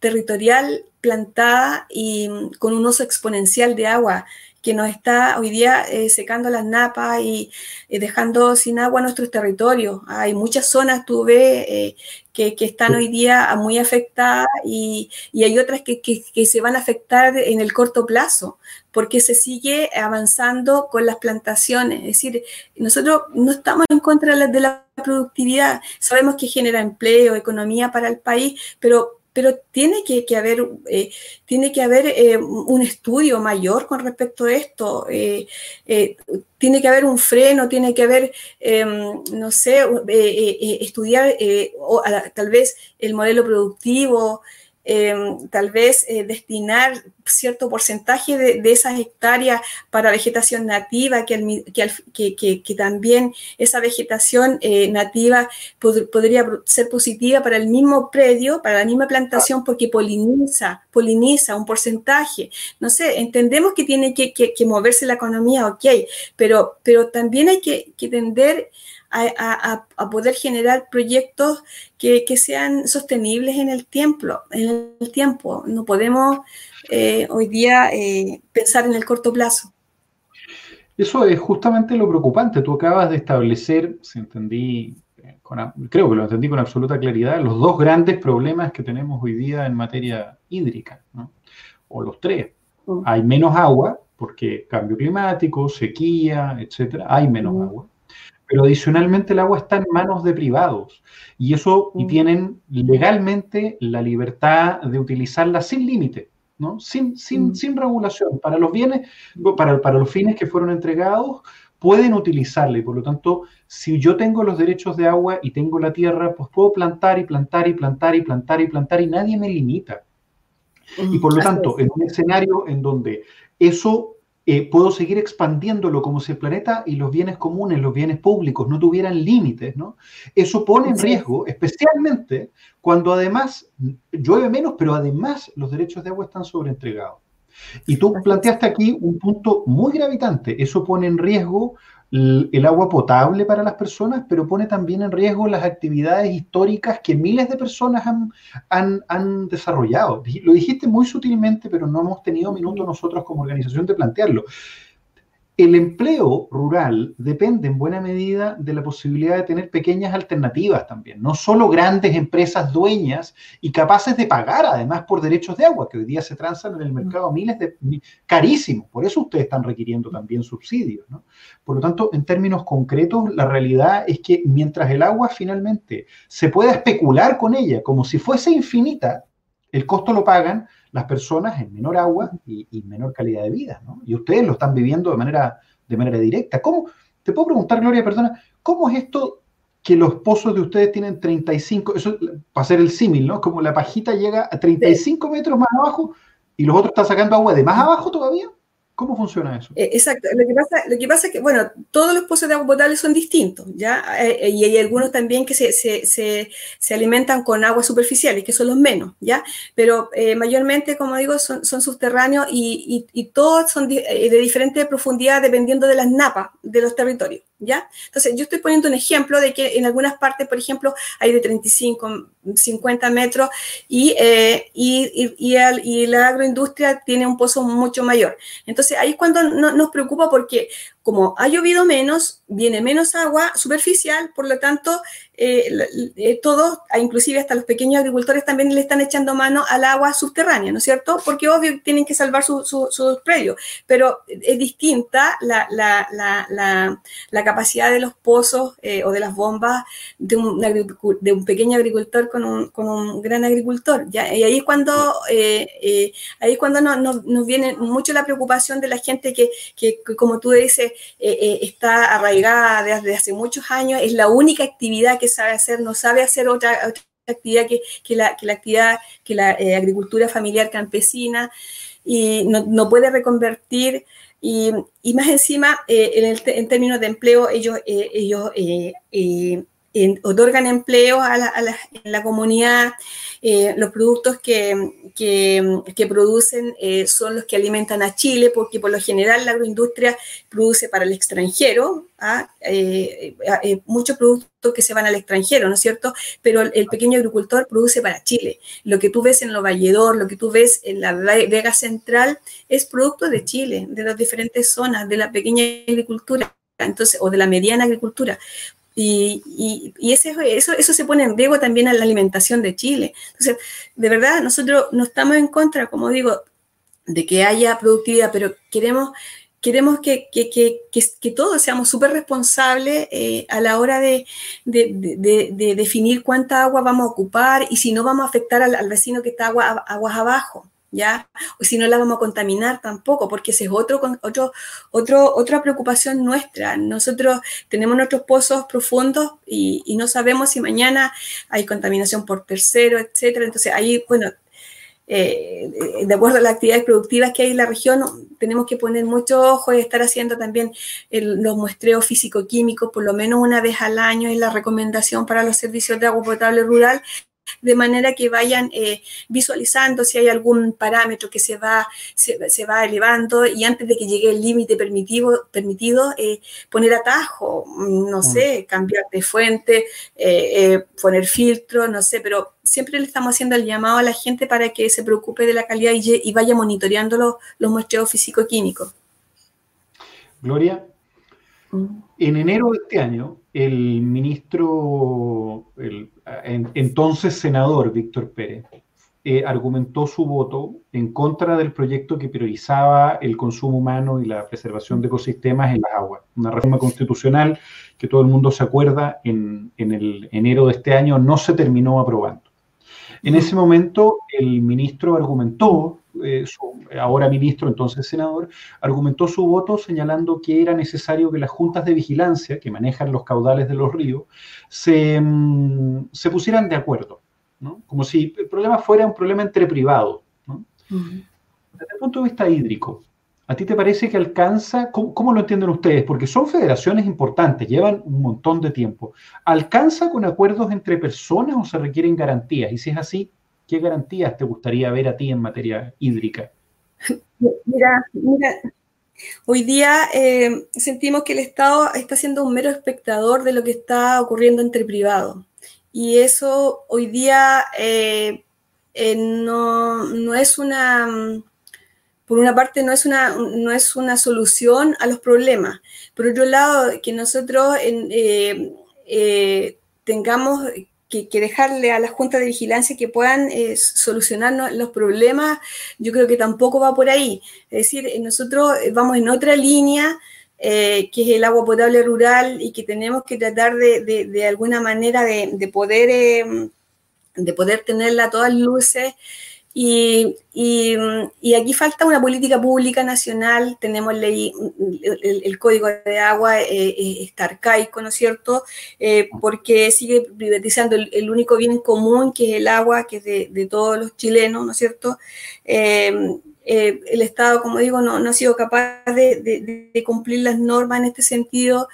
territorial plantada y mm, con un uso exponencial de agua que nos está hoy día eh, secando las napas y, dejando sin agua nuestros territorios. Hay muchas zonas, tú ves, eh, que, están hoy día muy afectadas y, hay otras que, se van a afectar en el corto plazo, porque se sigue avanzando con las plantaciones. Es decir, nosotros no estamos en contra de la productividad, sabemos que genera empleo, economía para el país, pero pero tiene que, haber, eh, tiene que haber eh, un estudio mayor con respecto a esto. Eh, tiene que haber un freno, tiene que haber, em, no sé, estudiar o, tal vez el modelo productivo, Em, tal vez eh, destinar cierto porcentaje de, esas hectáreas para vegetación nativa, que, que, también esa vegetación eh, nativa podría ser positiva para el mismo predio, para la misma plantación, porque poliniza, poliniza un porcentaje. No sé, entendemos que tiene que, moverse la economía, ok, pero, pero también hay que, tender a, poder generar proyectos que, sean sostenibles en el tiempo. En el tiempo. No podemos eh, hoy día eh, pensar en el corto plazo. Eso es justamente lo preocupante. Tú acabas de establecer, si entendí, eh, creo que lo entendí con absoluta claridad, los dos grandes problemas que tenemos hoy día en materia hídrica, o los tres. Mm. Hay menos agua, porque cambio climático, sequía, etcétera, hay menos mm. agua pero adicionalmente el agua está en manos de privados y eso y mm. tienen legalmente la libertad de utilizarla sin límite. ¿no? Sin, sin, mm. sin regulación. Para los bienes, para, para los fines que fueron entregados, pueden utilizarla y por lo tanto, si yo tengo los derechos de agua y tengo la tierra, pues puedo plantar y plantar y plantar y plantar y plantar y nadie me limita. Y por lo tanto, en un escenario en donde eso eh, puedo seguir expandiéndolo como si el planeta y los bienes comunes, los bienes públicos no tuvieran límites, ¿no? Eso pone en riesgo, especialmente cuando además llueve menos, pero además los derechos de agua están sobreentregados. Y tú planteaste aquí un punto muy gravitante. Eso pone en riesgo el agua potable para las personas, pero pone también en riesgo las actividades históricas que miles de personas han, han, desarrollado. Lo dijiste muy sutilmente, pero no hemos tenido minuto nosotros como organización de plantearlo. El empleo rural depende en buena medida de la posibilidad de tener pequeñas alternativas también, no solo grandes empresas dueñas y capaces de pagar además por derechos de agua, que hoy día se transan en el mercado miles de carísimos, por eso ustedes están requiriendo también subsidios. Por lo tanto, en términos concretos, la realidad es que mientras el agua finalmente se pueda especular con ella como si fuese infinita, el costo lo pagan las personas en menor agua y, menor calidad de vida, ¿no? Y ustedes lo están viviendo de manera, de manera directa. ¿Cómo? Te puedo preguntar, Gloria, perdona, ¿cómo es esto que los pozos de ustedes tienen 35, eso para hacer el símil, ¿no? Como la pajita llega a 35 metros más abajo y los otros están sacando agua de más abajo todavía? ¿Cómo funciona eso? Eh, exacto. Lo que, pasa, lo que pasa es que, bueno, todos los pozos de agua potable son distintos, ¿ya? Eh, y hay algunos también que se, se, se, alimentan con aguas superficiales, que son los menos, ¿ya? Pero eh, mayormente, como digo, son, son subterráneos y, y, y, todos son de, de diferente profundidad dependiendo de las napas de los territorios. ¿Ya? Entonces, yo estoy poniendo un ejemplo de que en algunas partes, por ejemplo, hay de 35, 50 metros y, eh, y, y, y, la agroindustria tiene un pozo mucho mayor. Entonces, ahí es cuando nos preocupa porque como ha llovido menos, viene menos agua superficial, por lo tanto, eh, eh, todos, inclusive hasta los pequeños agricultores también le están echando mano al agua subterránea, ¿no es cierto? Porque obvio tienen que salvar sus su, predios, pero es distinta la, capacidad de los pozos eh, o de las bombas de un, de un pequeño agricultor con un, gran agricultor. Y ahí es cuando, ahí es cuando nos, viene mucho la preocupación de la gente que, que como tú dices, está arraigada desde hace muchos años, es la única actividad que sabe hacer, no sabe hacer otra, actividad que, la, actividad, que la eh, agricultura familiar campesina y no, puede reconvertir. Y, más encima, en, términos de empleo, ellos, ellos otorgan empleo a la, en la comunidad. Eh, los productos que, que, producen eh, son los que alimentan a Chile, porque por lo general la agroindustria produce para el extranjero, ¿ah? eh, muchos productos que se van al extranjero, ¿no es cierto? Pero el, pequeño agricultor produce para Chile. Lo que tú ves en Lo Valledor, lo que tú ves en la Vega Central, es producto de Chile, de las diferentes zonas, de la pequeña agricultura. Entonces, o de la mediana agricultura. Y, y, ese, eso, eso se pone en riesgo también a la alimentación de Chile. Entonces, de verdad, nosotros no estamos en contra, como digo, de que haya productividad, pero queremos, queremos que, que, que, que todos seamos súper responsables eh, a la hora de, de, de, definir cuánta agua vamos a ocupar y si no vamos a afectar al, al vecino que está agua, aguas abajo. ¿Ya? O si no la vamos a contaminar tampoco, porque ese es otro, otro, otro, otra preocupación nuestra. Nosotros tenemos nuestros pozos profundos y, no sabemos si mañana hay contaminación por tercero, etcétera. Entonces ahí, bueno, eh, de acuerdo a las actividades productivas que hay en la región, tenemos que poner mucho ojo y estar haciendo también los muestreos físico-químicos por lo menos una vez al año, es la recomendación para los servicios de agua potable rural, de manera que vayan eh, visualizando si hay algún parámetro que se va, se, va elevando y antes de que llegue el límite permitido, permitido eh, poner atajo, no mm. sé, cambiar de fuente, eh, poner filtro, no sé, pero siempre le estamos haciendo el llamado a la gente para que se preocupe de la calidad y, vaya monitoreando los, los muestreos físico-químicos. Gloria, mm. en enero de este año, el ministro, el entonces senador Víctor Pérez, eh, argumentó su voto en contra del proyecto que priorizaba el consumo humano y la preservación de ecosistemas en las aguas. Una reforma constitucional que todo el mundo se acuerda en, en el enero de este año no se terminó aprobando. En ese momento el ministro argumentó, eh, ahora ministro, entonces senador, argumentó su voto señalando que era necesario que las juntas de vigilancia que manejan los caudales de los ríos se, mm, pusieran de acuerdo, como si el problema fuera un problema entre privados. Desde el punto de vista hídrico, ¿A ti te parece que alcanza? ¿cómo, lo entienden ustedes? Porque son federaciones importantes, llevan un montón de tiempo. ¿Alcanza con acuerdos entre personas o se requieren garantías? Y si es así, ¿qué garantías te gustaría ver a ti en materia hídrica? Mira, mira, hoy día eh, sentimos que el Estado está siendo un mero espectador de lo que está ocurriendo entre privados. Y eso hoy día eh, eh, no, no es una por una parte no es una, no es una solución a los problemas. Por otro lado, que nosotros eh, eh, tengamos que, dejarle a las juntas de vigilancia que puedan eh, solucionar los problemas, yo creo que tampoco va por ahí. Es decir, nosotros vamos en otra línea, que es el agua potable rural, y que tenemos que tratar de, de, alguna manera de, poder, de poder tenerla a todas luces. Y, y, aquí falta una política pública nacional, tenemos ley, el, código de agua eh, eh, está arcaico, ¿no es cierto? Eh, porque sigue privatizando el, único bien común que es el agua, que es de, todos los chilenos, ¿no es cierto? el Estado, como digo, no, ha sido capaz de, cumplir las normas en este sentido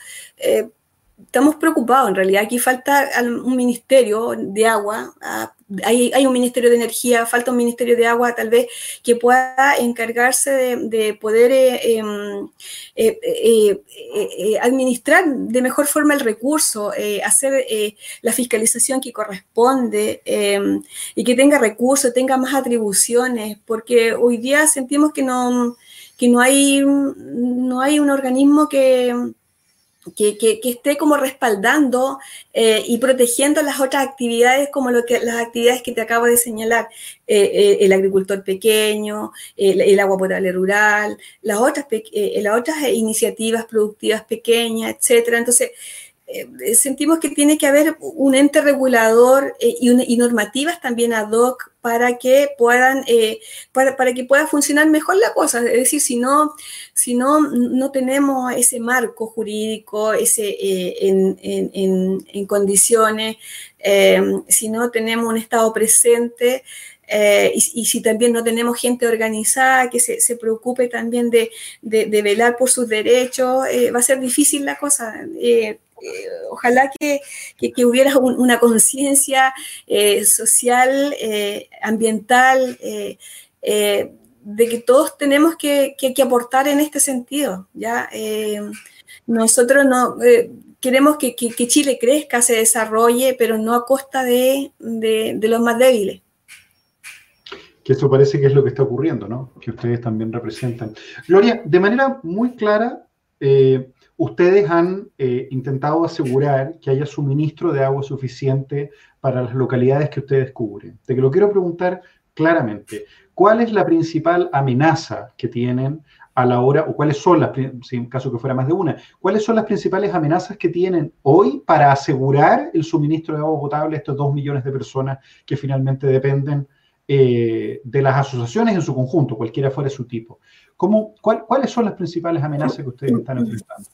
estamos preocupados, en realidad aquí falta un ministerio de agua, ah, hay, un ministerio de energía, falta un ministerio de agua tal vez que pueda encargarse de, poder eh, em, eh, eh, administrar de mejor forma el recurso, hacer la fiscalización que corresponde em, y que tenga recursos, tenga más atribuciones, porque hoy día sentimos que no, que no, hay, no hay un organismo que que, esté como respaldando eh, y protegiendo las otras actividades como lo que, las actividades que te acabo de señalar, eh, eh, el agricultor pequeño, el, agua potable rural, las otras, las otras iniciativas productivas pequeñas, etcétera. Entonces, eh, sentimos que tiene que haber un ente regulador eh, y, normativas también ad hoc para que puedan, eh, para, que pueda funcionar mejor la cosa. Es decir, si no, si no, no tenemos ese marco jurídico ese, en, en, condiciones, si no tenemos un Estado presente, y, si también no tenemos gente organizada que se, se preocupe también de, de, velar por sus derechos, va a ser difícil la cosa. Ojalá que, hubiera una conciencia eh, social, eh, ambiental, de que todos tenemos que, aportar en este sentido. ¿ya? nosotros no queremos que, Chile crezca, se desarrolle, pero no a costa de, los más débiles. Que eso parece que es lo que está ocurriendo, ¿no? Que ustedes también representan. Gloria, de manera muy clara, ustedes han eh, intentado asegurar que haya suministro de agua suficiente para las localidades que ustedes cubren. Te lo quiero preguntar claramente. ¿Cuál es la principal amenaza que tienen a la hora, o cuáles son las, en caso que fuera más de una, cuáles son las principales amenazas que tienen hoy para asegurar el suministro de agua potable a estos dos millones de personas que finalmente dependen eh, de las asociaciones en su conjunto, cualquiera fuera su tipo? ¿Cómo, ¿Cuáles son las principales amenazas que ustedes están enfrentando?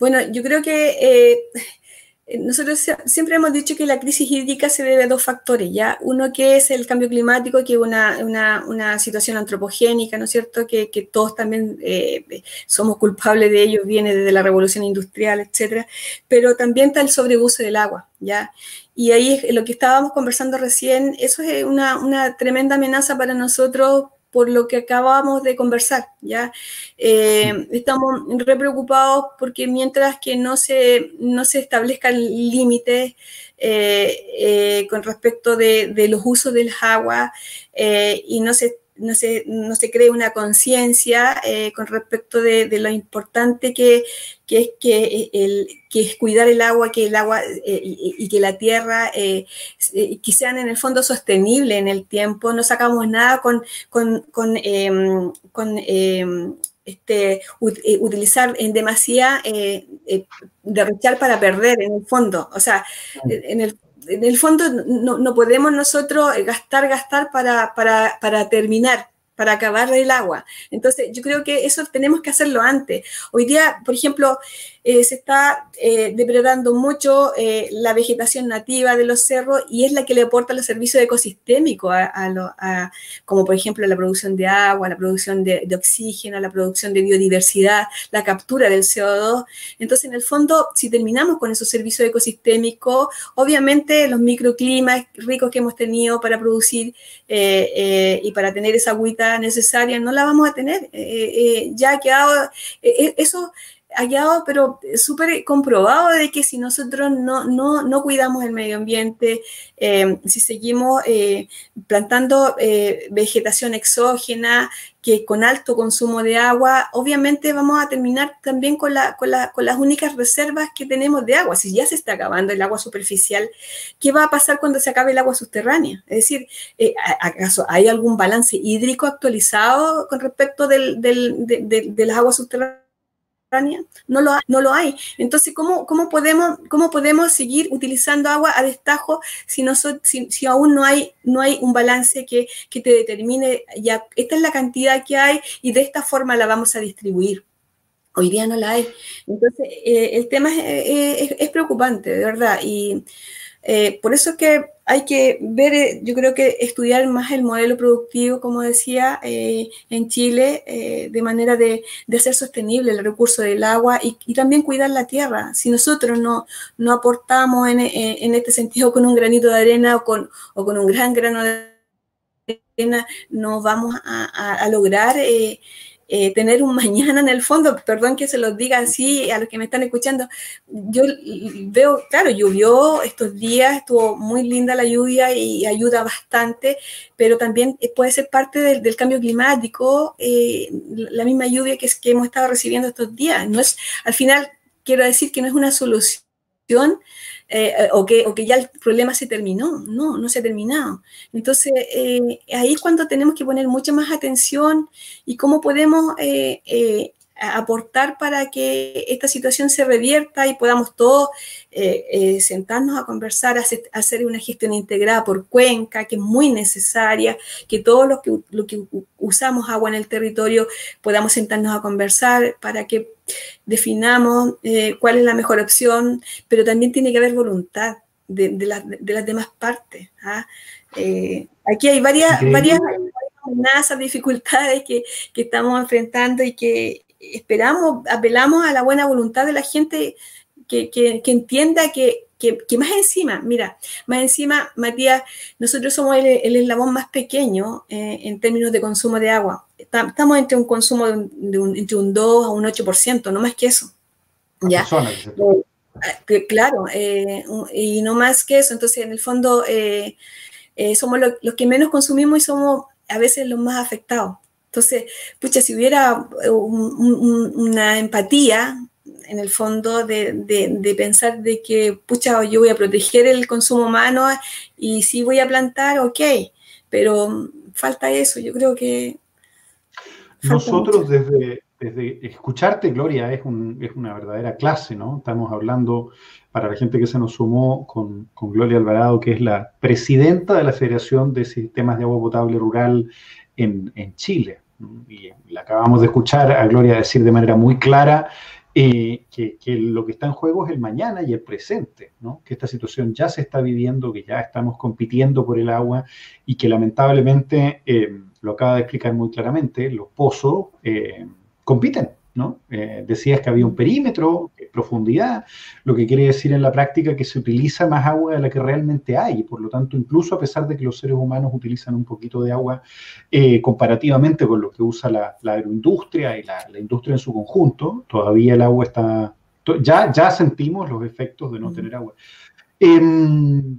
Bueno, yo creo que eh, nosotros siempre hemos dicho que la crisis hídrica se debe a dos factores, ¿ya? Uno que es el cambio climático, que es una, situación antropogénica, ¿no es cierto? Que, todos también eh, somos culpables de ello, viene desde la revolución industrial, etcétera. Pero también está el sobreuso del agua, ¿ya? Y ahí es lo que estábamos conversando recién, eso es una, una tremenda amenaza para nosotros por lo que acabamos de conversar, ¿ya? Eh, estamos re preocupados porque mientras que no se, no se establezcan límites eh, eh, con respecto de, de, los usos del agua y no se no se, no se cree una conciencia eh, con respecto de, lo importante que, es que, el, que es cuidar el agua, que el agua eh, y, que la tierra eh, que sean en el fondo sostenibles en el tiempo. No sacamos nada con, con, con, em, em, este, utilizar en demasía, derrochar para perder en el fondo. O sea, en el en el fondo no, podemos nosotros gastar, gastar para, para, para terminar para acabar el agua. Entonces, yo creo que eso tenemos que hacerlo antes. Hoy día, por ejemplo, eh, se está eh, mucho eh, la vegetación nativa de los cerros y es la que le aporta los servicios ecosistémicos, a, como por ejemplo la producción de agua, la producción de, oxígeno, la producción de biodiversidad, la captura del CO2. Entonces, en el fondo, si terminamos con esos servicios ecosistémicos, obviamente los microclimas ricos que hemos tenido para producir y para tener esa agüita necesaria, no la vamos a tener. ya ha quedado, eso ha quedado pero súper comprobado de que si nosotros no, no, cuidamos el medio ambiente, eh, si seguimos eh, plantando eh, vegetación exógena, que con alto consumo de agua, obviamente vamos a terminar también con, la, con, con, las únicas reservas que tenemos de agua. Si ya se está acabando el agua superficial, ¿qué va a pasar cuando se acabe el agua subterránea? Es decir, ¿acaso hay algún balance hídrico actualizado con respecto del, del, de las aguas subterráneas? No lo, no lo hay. Entonces, ¿cómo, cómo, podemos, ¿cómo podemos seguir utilizando agua a destajo si, no si, si, aún no hay, no hay un balance que, que, te determine, ya esta es la cantidad que hay y de esta forma la vamos a distribuir? Hoy día no la hay. Entonces, eh, el tema es, preocupante, de verdad. Y eh, por eso es que hay que ver, eh, yo creo que estudiar más el modelo productivo, como decía, eh, en Chile, de manera de, hacer sostenible el recurso del agua y, también cuidar la tierra. Si nosotros no, no aportamos en, este sentido con un granito de arena o con, o con un gran grano de arena, no vamos a, a lograr eh, tener un mañana en el fondo, perdón que se los diga así a los que me están escuchando, yo veo, claro, llovió estos días, estuvo muy linda la lluvia y ayuda bastante, pero también puede ser parte del, cambio climático, eh, la misma lluvia que, es, que hemos estado recibiendo estos días. No es, al final, quiero decir que no es una solución, eh, o, que, o que ya el problema se terminó. No, no se ha terminado. Entonces, eh, ahí es cuando tenemos que poner mucha más atención y cómo podemos eh, aportar para que esta situación se revierta y podamos todos eh, eh, sentarnos a conversar, hacer, una gestión integrada por cuenca, que es muy necesaria, que todos los que, que usamos agua en el territorio podamos sentarnos a conversar para que definamos eh, cuál es la mejor opción, pero también tiene que haber voluntad de, las demás partes. ¿ah? aquí hay varias, varias amenazas, dificultades que, que, estamos enfrentando y que, esperamos, apelamos a la buena voluntad de la gente que, entienda que, más encima, mira, más encima, Matías, nosotros somos el, eslabón más pequeño eh, en términos de consumo de agua. Estamos entre un consumo de un, entre un 2 a un 8%, no más que eso. ¿ya? Eh, claro, eh, y no más que eso. Entonces, en el fondo, somos los que menos consumimos y somos a veces los más afectados. Entonces, pucha, si hubiera eh, una empatía en el fondo de, pensar de que, pucha, yo voy a proteger el consumo humano y si voy a plantar, ok, pero falta eso, yo creo que... Nosotros desde, desde, escucharte, Gloria, es, es, una verdadera clase, ¿no? Estamos hablando, para la gente que se nos sumó, con, con Gloria Alvarado, que es la presidenta de la Federación de Sistemas de Agua Potable Rural en, Chile. Y le acabamos de escuchar a Gloria decir de manera muy clara eh, que, lo que está en juego es el mañana y el presente, ¿no? que esta situación ya se está viviendo, que ya estamos compitiendo por el agua y que lamentablemente, eh, lo acaba de explicar muy claramente, los pozos eh, compiten ¿no? Eh, decías que había un perímetro, profundidad, lo que quiere decir en la práctica que se utiliza más agua de la que realmente hay, y por lo tanto, incluso a pesar de que los seres humanos utilizan un poquito de agua eh, comparativamente con lo que usa la, agroindustria y la, industria en su conjunto, todavía el agua está, ya, ya sentimos los efectos de no tener agua. Em,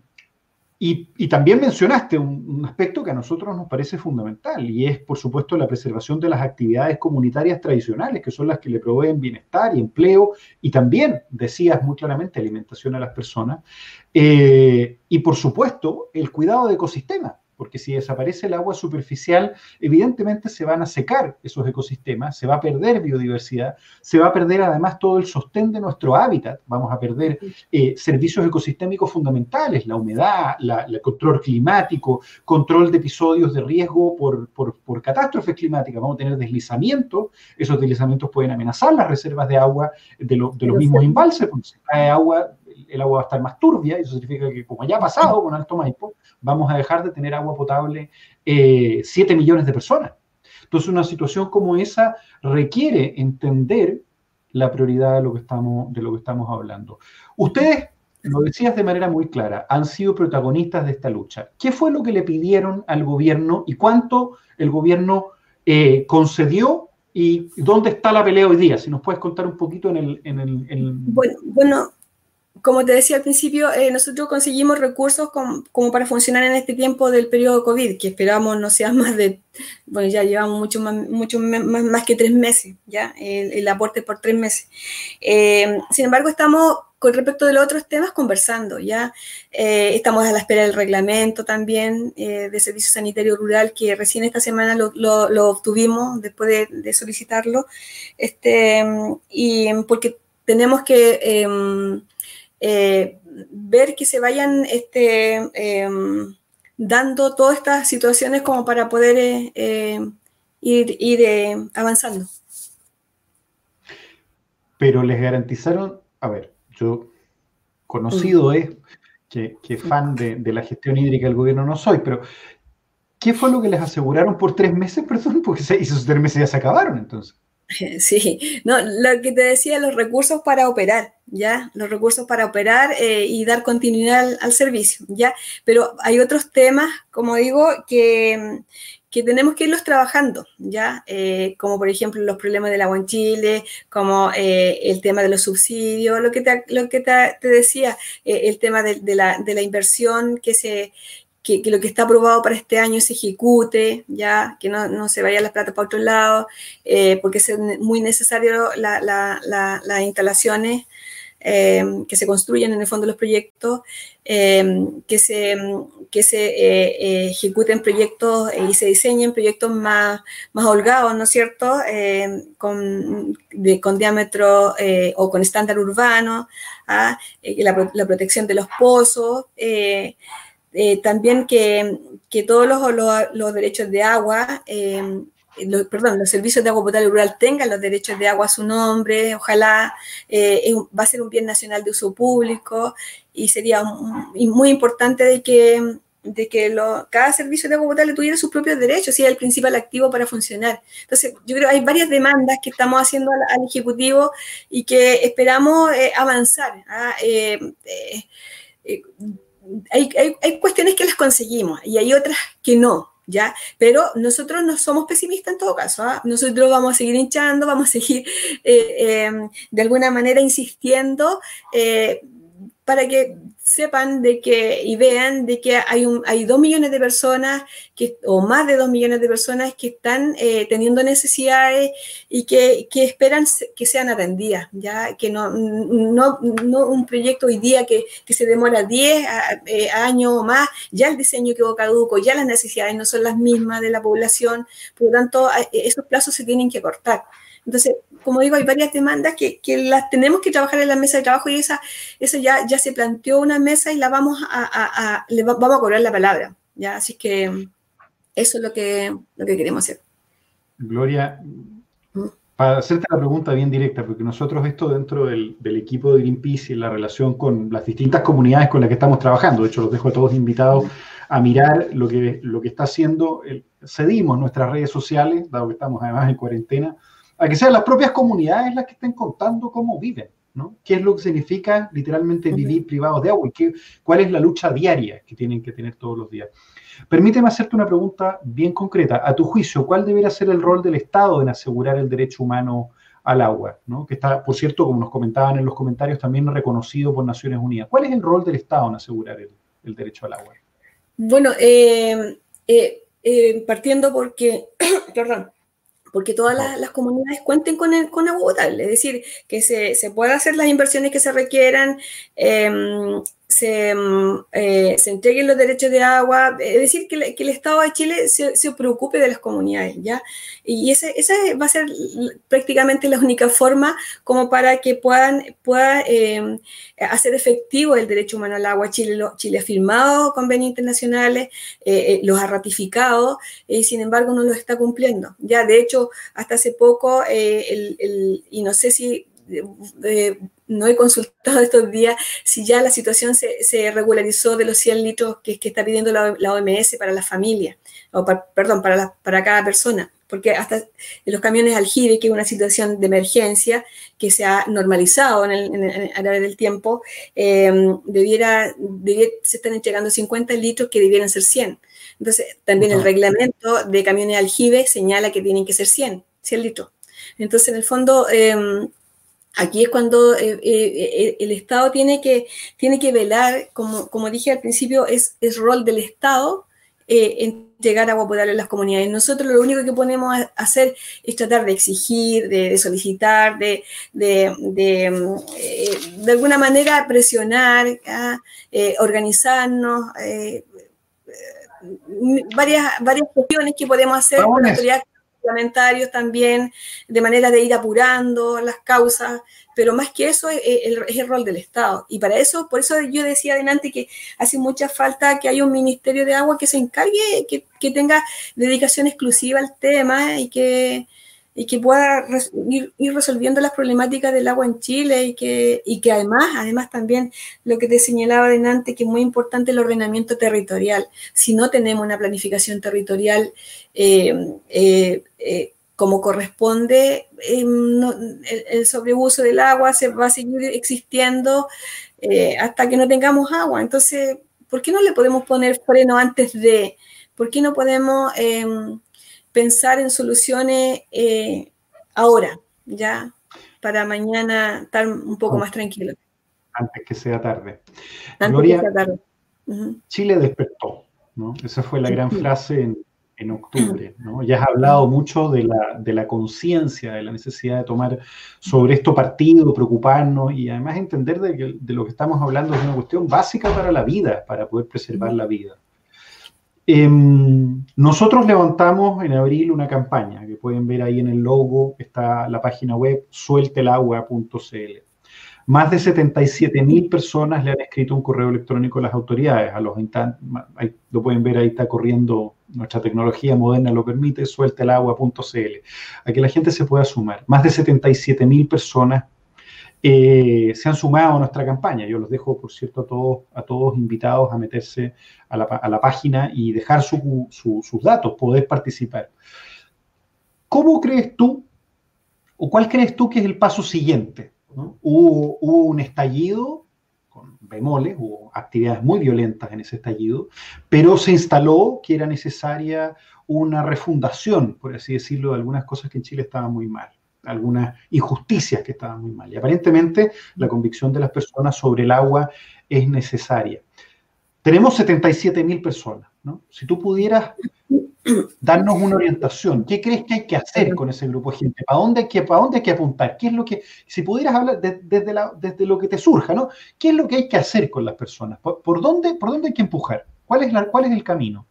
y, también mencionaste un, aspecto que a nosotros nos parece fundamental y es, por supuesto, la preservación de las actividades comunitarias tradicionales, que son las que le proveen bienestar y empleo y también, decías muy claramente, alimentación a las personas. Eh, y, por supuesto, el cuidado de ecosistemas, porque si desaparece el agua superficial, evidentemente se van a secar esos ecosistemas, se va a perder biodiversidad, se va a perder además todo el sostén de nuestro hábitat, vamos a perder eh, servicios ecosistémicos fundamentales, la humedad, el control climático, control de episodios de riesgo por, por, catástrofes climáticas, vamos a tener deslizamientos, esos deslizamientos pueden amenazar las reservas de agua de, de los mismos embalses, porque se cae agua el agua va a estar más turbia, y eso significa que como ya ha pasado con Alto Maipo, vamos a dejar de tener agua potable 7 eh, millones de personas. Entonces una situación como esa requiere entender la prioridad de lo que estamos, de lo que estamos hablando. Ustedes, lo decías de manera muy clara, han sido protagonistas de esta lucha. ¿Qué fue lo que le pidieron al gobierno y cuánto el gobierno eh, concedió y dónde está la pelea hoy día? Si nos puedes contar un poquito en el... En el, Bueno, bueno, como te decía al principio, eh, nosotros conseguimos recursos como para funcionar en este tiempo del periodo COVID, que esperamos no sea más de, bueno, ya llevamos mucho más, mucho más, más que tres meses, ya, el, aporte por tres meses. Eh, sin embargo, estamos con respecto de los otros temas conversando, ya eh, estamos a la espera del reglamento también de servicio sanitario rural que recién esta semana lo, lo, obtuvimos después de, de, solicitarlo, este, y porque tenemos que em, eh, ver que se vayan este, em, dando todas estas situaciones como para poder eh, eh, ir, avanzando. Pero les garantizaron, a ver, yo conocido es que, fan de, de, la gestión hídrica del gobierno no soy, pero ¿qué fue lo que les aseguraron por tres meses, perdón? Porque esos tres meses ya se acabaron entonces. Sí, no, lo que te decía, los recursos para operar, ¿ya? Los recursos para operar eh, y dar continuidad al, servicio, ¿ya? Pero hay otros temas, como digo, que, que tenemos que irlos trabajando, ¿ya? Eh, como por ejemplo los problemas del agua en Chile, como eh, el tema de los subsidios, lo que te, lo que te, decía, el tema de, la, de la inversión que se, que, lo que está aprobado para este año se ejecute, ya, que no, no se vaya las plata para otro lado, eh, porque es muy necesario las instalaciones eh, que se construyen en el fondo de los proyectos, eh, que se, que se ejecuten proyectos y se diseñen proyectos más, más holgados, ¿no es cierto?, con, con diámetro o con estándar urbano, ¿ah? la, la, protección de los pozos. Eh, también que, que todos los, los, derechos de agua, eh, perdón, los servicios de agua potable rural tengan los derechos de agua a su nombre, ojalá eh, va a ser un bien nacional de uso público y sería muy importante de que, de que lo, cada servicio de agua potable tuviera sus propios derechos y es el principal activo para funcionar. Entonces, yo creo que hay varias demandas que estamos haciendo al, Ejecutivo y que esperamos avanzar. ¿ah? Hay, cuestiones que las conseguimos y hay otras que no, ¿ya? Pero nosotros no somos pesimistas en todo caso, ¿ah? nosotros vamos a seguir hinchando, vamos a seguir eh, em, de alguna manera insistiendo eh, para que sepan de que y vean de que hay, un, hay dos millones de personas que, o más de dos millones de personas que están eh, teniendo necesidades y que, que, esperan que sean atendidas, ya que no, no, no un proyecto hoy día que, que se demora 10 eh, años o más, ya el diseño quedó caduco, ya las necesidades no son las mismas de la población, por lo tanto esos plazos se tienen que cortar. Entonces, como digo, hay varias demandas que, que, las tenemos que trabajar en la mesa de trabajo y esa, esa ya, ya se planteó una mesa y la vamos a, le vamos a cobrar la palabra. ¿ya? Así que eso es lo que, lo que queremos hacer. Gloria, ¿Mm? para hacerte la pregunta bien directa, porque nosotros esto dentro del, del, equipo de Greenpeace y la relación con las distintas comunidades con las que estamos trabajando, de hecho los dejo a todos invitados a mirar lo que, lo que está haciendo, el, cedimos nuestras redes sociales, dado que estamos además en cuarentena, a que sean las propias comunidades las que estén contando cómo viven, ¿no? ¿Qué es lo que significa literalmente vivir privados de agua y qué, cuál es la lucha diaria que tienen que tener todos los días? Permíteme hacerte una pregunta bien concreta. A tu juicio, ¿cuál debería ser el rol del Estado en asegurar el derecho humano al agua? ¿no? Que está, por cierto, como nos comentaban en los comentarios, también reconocido por Naciones Unidas. ¿Cuál es el rol del Estado en asegurar el, derecho al agua? Bueno, eh, eh, eh, partiendo porque, perdón, porque todas las, comunidades cuenten con, el, con agua potable, es decir, que se, se puedan hacer las inversiones que se requieran, em, se, mm, eh, entreguen los derechos de agua, es decir, que, el Estado de Chile se, preocupe de las comunidades, ¿ya? Y esa, esa, va a ser prácticamente la única forma como para que puedan pueda, em, hacer efectivo el derecho humano al agua. Chile, Chile ha firmado convenios internacionales, eh, eh, los ha ratificado, y sin embargo no los está cumpliendo. Ya, de hecho, hasta hace poco, el, el, y no sé si no he consultado estos días si ya la situación se, regularizó de los 100 litros que, está pidiendo la, OMS para la familia, o perdón, para, para cada persona, porque hasta en los camiones aljibe, que es una situación de emergencia que se ha normalizado en el, a través del tiempo, em, debiera, se están entregando 50 litros que debieran ser 100. Entonces, también el reglamento de camiones aljibe señala que tienen que ser 100, 100 litros. Entonces, en el fondo, em, Aquí es cuando eh, eh, eh, el Estado tiene que, tiene que velar, como, como dije al principio, es, es rol del Estado en llegar agua potable a las comunidades. Nosotros lo único que podemos hacer es tratar de exigir, de, solicitar, de, de, de, alguna manera presionar, organizarnos, varias, varias cuestiones que podemos hacer con autoridades parlamentarios también, de manera de ir apurando las causas, pero más que eso es el, rol del Estado. Y para eso, por eso yo decía adelante que hace mucha falta que haya un Ministerio de Agua que se encargue, que, que tenga dedicación exclusiva al tema y que, y que pueda ir, resolviendo las problemáticas del agua en Chile y que, y que además, además también lo que te señalaba adelante, que es muy importante el ordenamiento territorial. Si no tenemos una planificación territorial eh, eh, eh, como corresponde, el, el, sobreuso del agua se va a seguir existiendo hasta que no tengamos agua. Entonces, ¿por qué no le podemos poner freno antes de? ¿Por qué no podemos pensar en soluciones eh, ahora, ya, para mañana estar un poco más tranquilo. Antes que sea tarde. Antes que sea tarde. Chile despertó, ¿no? Esa fue la gran frase en, en octubre, ¿no? Ya has hablado mucho de la, de la conciencia, de la necesidad de tomar sobre esto partido, preocuparnos y además entender de que de lo que estamos hablando es una cuestión básica para la vida, para poder preservar la vida. Em, nosotros levantamos en abril una campaña que pueden ver ahí en el logo, está la página web sueltelagua.cl. Más de 77 mil personas le han escrito un correo electrónico a las autoridades. A los ahí, lo pueden ver, ahí está corriendo, nuestra tecnología moderna lo permite, sueltelagua.cl, a que la gente se pueda sumar. Más de 77 mil personas eh, se han sumado a nuestra campaña. Yo los dejo, por cierto, a todos, a todos invitados a meterse a la, página y dejar sus datos, poder participar. ¿Cómo crees tú, o cuál crees tú que es el paso siguiente? Hubo, un estallido con bemoles, hubo actividades muy violentas en ese estallido, pero se instaló que era necesaria una refundación, por así decirlo, de algunas cosas que en Chile estaban muy mal algunas injusticias que estaban muy mal. Y aparentemente la convicción de las personas sobre el agua es necesaria. Tenemos 77 mil personas, ¿no? Si tú pudieras darnos una orientación, ¿qué crees que hay que hacer con ese grupo de gente? ¿Para dónde hay que, para dónde hay que apuntar? ¿Qué es lo que, si pudieras hablar desde, la, desde lo que te surja, ¿no? ¿Qué es lo que hay que hacer con las personas? ¿Por, dónde, por dónde hay que empujar? ¿Cuál es, la, cuál es el camino?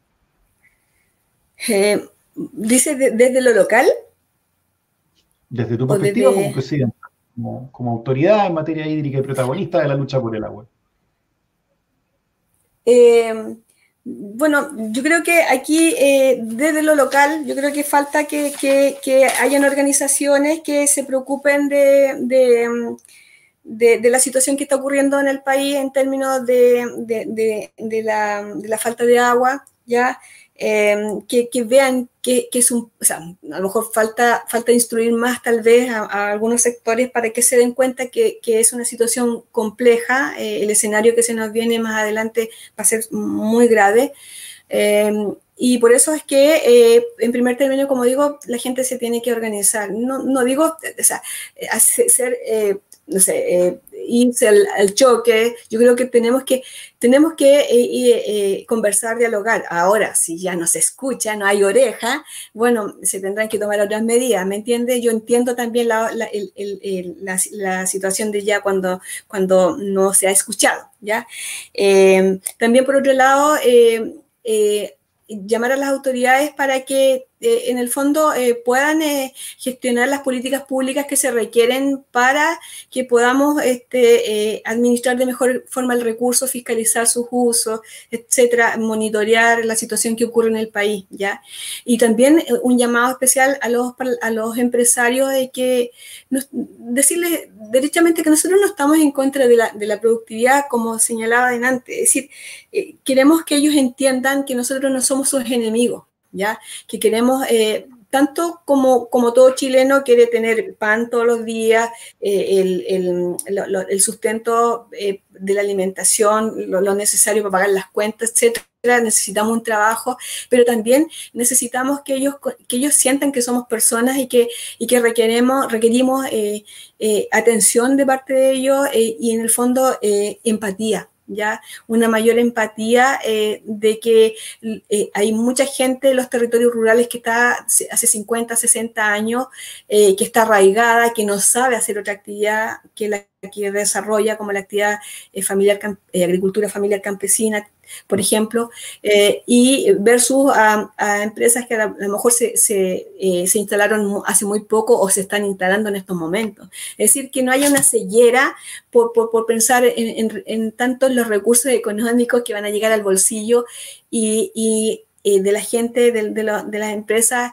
Eh, ¿Dice desde lo local? Desde tu perspectiva como presidente, como, autoridad en materia hídrica y protagonista de la lucha por el agua? Eh, bueno, yo creo que aquí, eh, desde lo local, yo creo que falta que, hayan organizaciones que se preocupen de, de, la situación que está ocurriendo en el país en términos de, la, la, falta de agua, ¿ya? Em, que, vean que, es un, o sea, a lo mejor falta, falta instruir más tal vez a, algunos sectores para que se den cuenta que, es una situación compleja, eh, el escenario que se nos viene más adelante va a ser muy grave. Em, y por eso es que, eh, en primer término, como digo, la gente se tiene que organizar. No, no digo, o sea, eh, no sé, irse al, choque. Yo creo que tenemos que, tenemos que eh, conversar, dialogar. Ahora, si ya no se escucha, no hay oreja, bueno, se tendrán que tomar otras medidas, ¿me entiende? Yo entiendo también la, la, situación de ya cuando, cuando no se ha escuchado, ¿ya? también, por otro lado, llamar a las autoridades para que eh, en el fondo eh, puedan eh, gestionar las políticas públicas que se requieren para que podamos este, administrar de mejor forma el recurso, fiscalizar sus usos, etcétera, monitorear la situación que ocurre en el país, ¿ya? Y también un llamado especial a los, a los empresarios de que decirles derechamente que nosotros no estamos en contra de la, de la productividad, como señalaba adelante, es decir, queremos que ellos entiendan que nosotros no somos sus enemigos, ¿ya? Que queremos, eh, tanto como, todo chileno quiere tener pan todos los días, eh, el, el, sustento eh, de la alimentación, lo, necesario para pagar las cuentas, etcétera. Necesitamos un trabajo, pero también necesitamos que ellos, que ellos sientan que somos personas y que, y que requeremos, requerimos atención de parte de ellos y en el fondo empatía ya una mayor empatía eh, de que eh, hay mucha gente en los territorios rurales que está hace 50, 60 años, eh, que está arraigada, que no sabe hacer otra actividad que la que desarrolla, como la actividad familiar, agricultura familiar campesina, por ejemplo, eh, y versus a, empresas que a, lo mejor se, eh, se, instalaron hace muy poco o se están instalando en estos momentos. Es decir, que no haya una ceguera por, por, pensar en, en, tanto los recursos económicos que van a llegar al bolsillo y, y eh, de la gente, de, de, de las empresas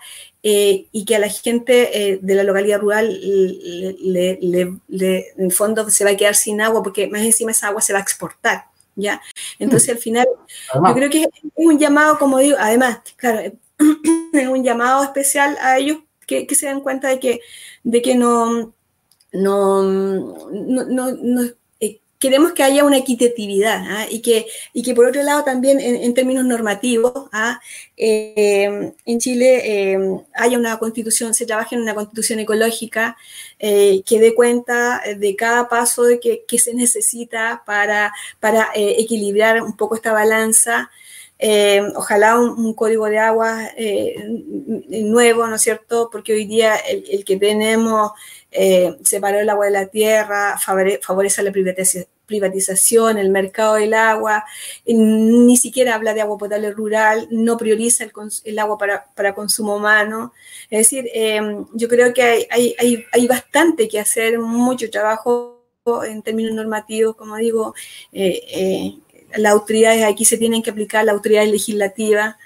y que a la gente de la localidad rural le, le, le, en el fondo se va a quedar sin agua porque más encima esa agua se va a exportar. ¿Ya? Entonces, al final, yo creo que es un llamado, como digo, además, claro, es un llamado especial a ellos que, se den cuenta de que, de que no, no, no, eh, queremos que haya una equitatividad ¿ah? y, que, y que por otro lado también en, términos normativos ¿ah? eh, en Chile eh, haya una constitución, se trabaje en una constitución ecológica eh, que dé cuenta de cada paso de que, se necesita para, para equilibrar un poco esta balanza. Ojalá un, código de agua nuevo, ¿no es cierto? Porque hoy día el, que tenemos separó el agua de la tierra, favorece la privatización el mercado del agua, ni siquiera habla de agua potable rural, no prioriza el, agua para, consumo humano. Es decir, em, yo creo que hay, bastante que hacer, mucho trabajo en términos normativos, como digo, eh, eh, las autoridades aquí se tienen que aplicar, la autoridad legislativa,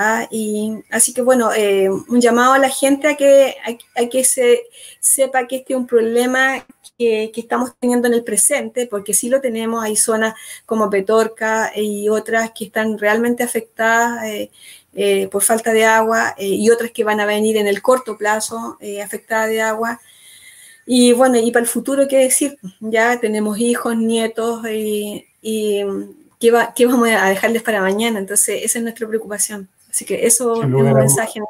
Ah, y, así que bueno, eh, un llamado a la gente a que, a, que se sepa que este es un problema que, que, estamos teniendo en el presente, porque sí lo tenemos, hay zonas como Petorca y otras que están realmente afectadas eh, eh, por falta de agua y otras que van a venir en el corto plazo afectadas de agua. Y bueno, y para el futuro, ¿qué decir? Ya tenemos hijos, nietos y, y ¿qué, va, ¿qué vamos a dejarles para mañana? Entonces, esa es nuestra preocupación. Así que eso es un mensaje.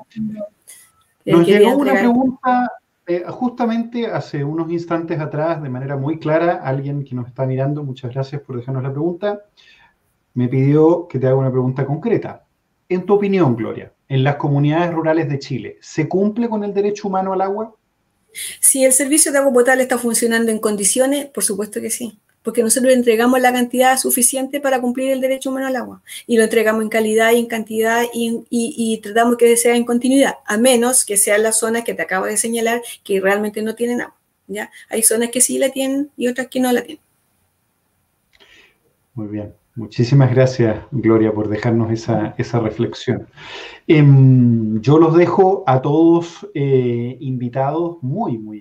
Nos llegó una pregunta eh, justamente hace unos instantes atrás, de manera muy clara, alguien que nos está mirando, muchas gracias por dejarnos la pregunta, me pidió que te haga una pregunta concreta. En tu opinión, Gloria, en las comunidades rurales de Chile, ¿se cumple con el derecho humano al agua? Si el servicio de agua potable está funcionando en condiciones, por supuesto que sí porque nosotros entregamos la cantidad suficiente para cumplir el derecho humano al agua y lo entregamos en calidad y en cantidad y, tratamos que sea en continuidad, a menos que sean las zonas que te acabo de señalar que realmente no tienen agua. ¿ya? Hay zonas que sí la tienen y otras que no la tienen. Muy bien. Muchísimas gracias, Gloria, por dejarnos esa, reflexión. Em, yo los dejo a todos eh, invitados, muy, muy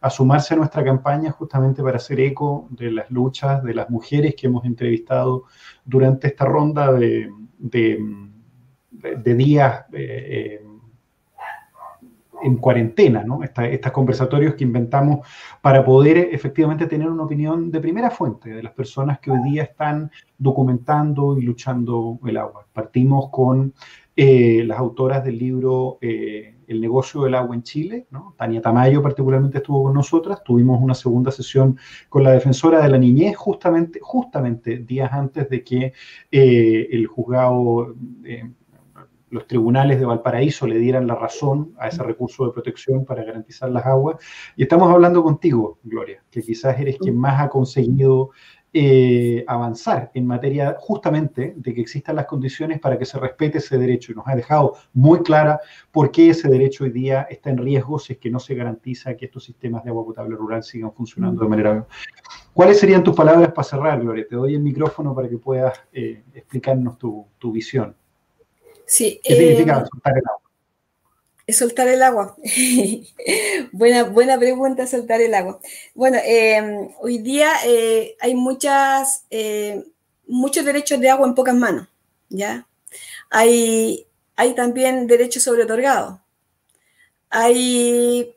a sumarse a nuestra campaña justamente para hacer eco de las luchas de las mujeres que hemos entrevistado durante esta ronda de, días. Eh, eh, en cuarentena, ¿no? estos conversatorios que inventamos para poder efectivamente tener una opinión de primera fuente de las personas que hoy día están documentando y luchando el agua. Partimos con eh, las autoras del libro el negocio del agua en Chile. ¿no? Tania Tamayo particularmente estuvo con nosotras. Tuvimos una segunda sesión con la defensora de la niñez justamente, justamente días antes de que eh, el juzgado... Eh, los tribunales de Valparaíso le dieran la razón a ese recurso de protección para garantizar las aguas. Y estamos hablando contigo, Gloria, que quizás eres quien más ha conseguido eh, avanzar en materia justamente de que existan las condiciones para que se respete ese derecho y nos ha dejado muy clara por qué ese derecho hoy día está en riesgo si es que no se garantiza que estos sistemas de agua potable rural sigan funcionando de manera... ¿Cuáles serían tus palabras para cerrar, Gloria? Te doy el micrófono para que puedas eh, explicarnos tu, visión. Sí, ¿Qué significa eh, soltar el agua? Es soltar el agua. buena, buena pregunta, soltar el agua. Bueno, em, hoy día eh, hay muchas, eh, muchos derechos de agua en pocas manos, ¿ya? Hay, hay también derechos sobre otorgados. Hay,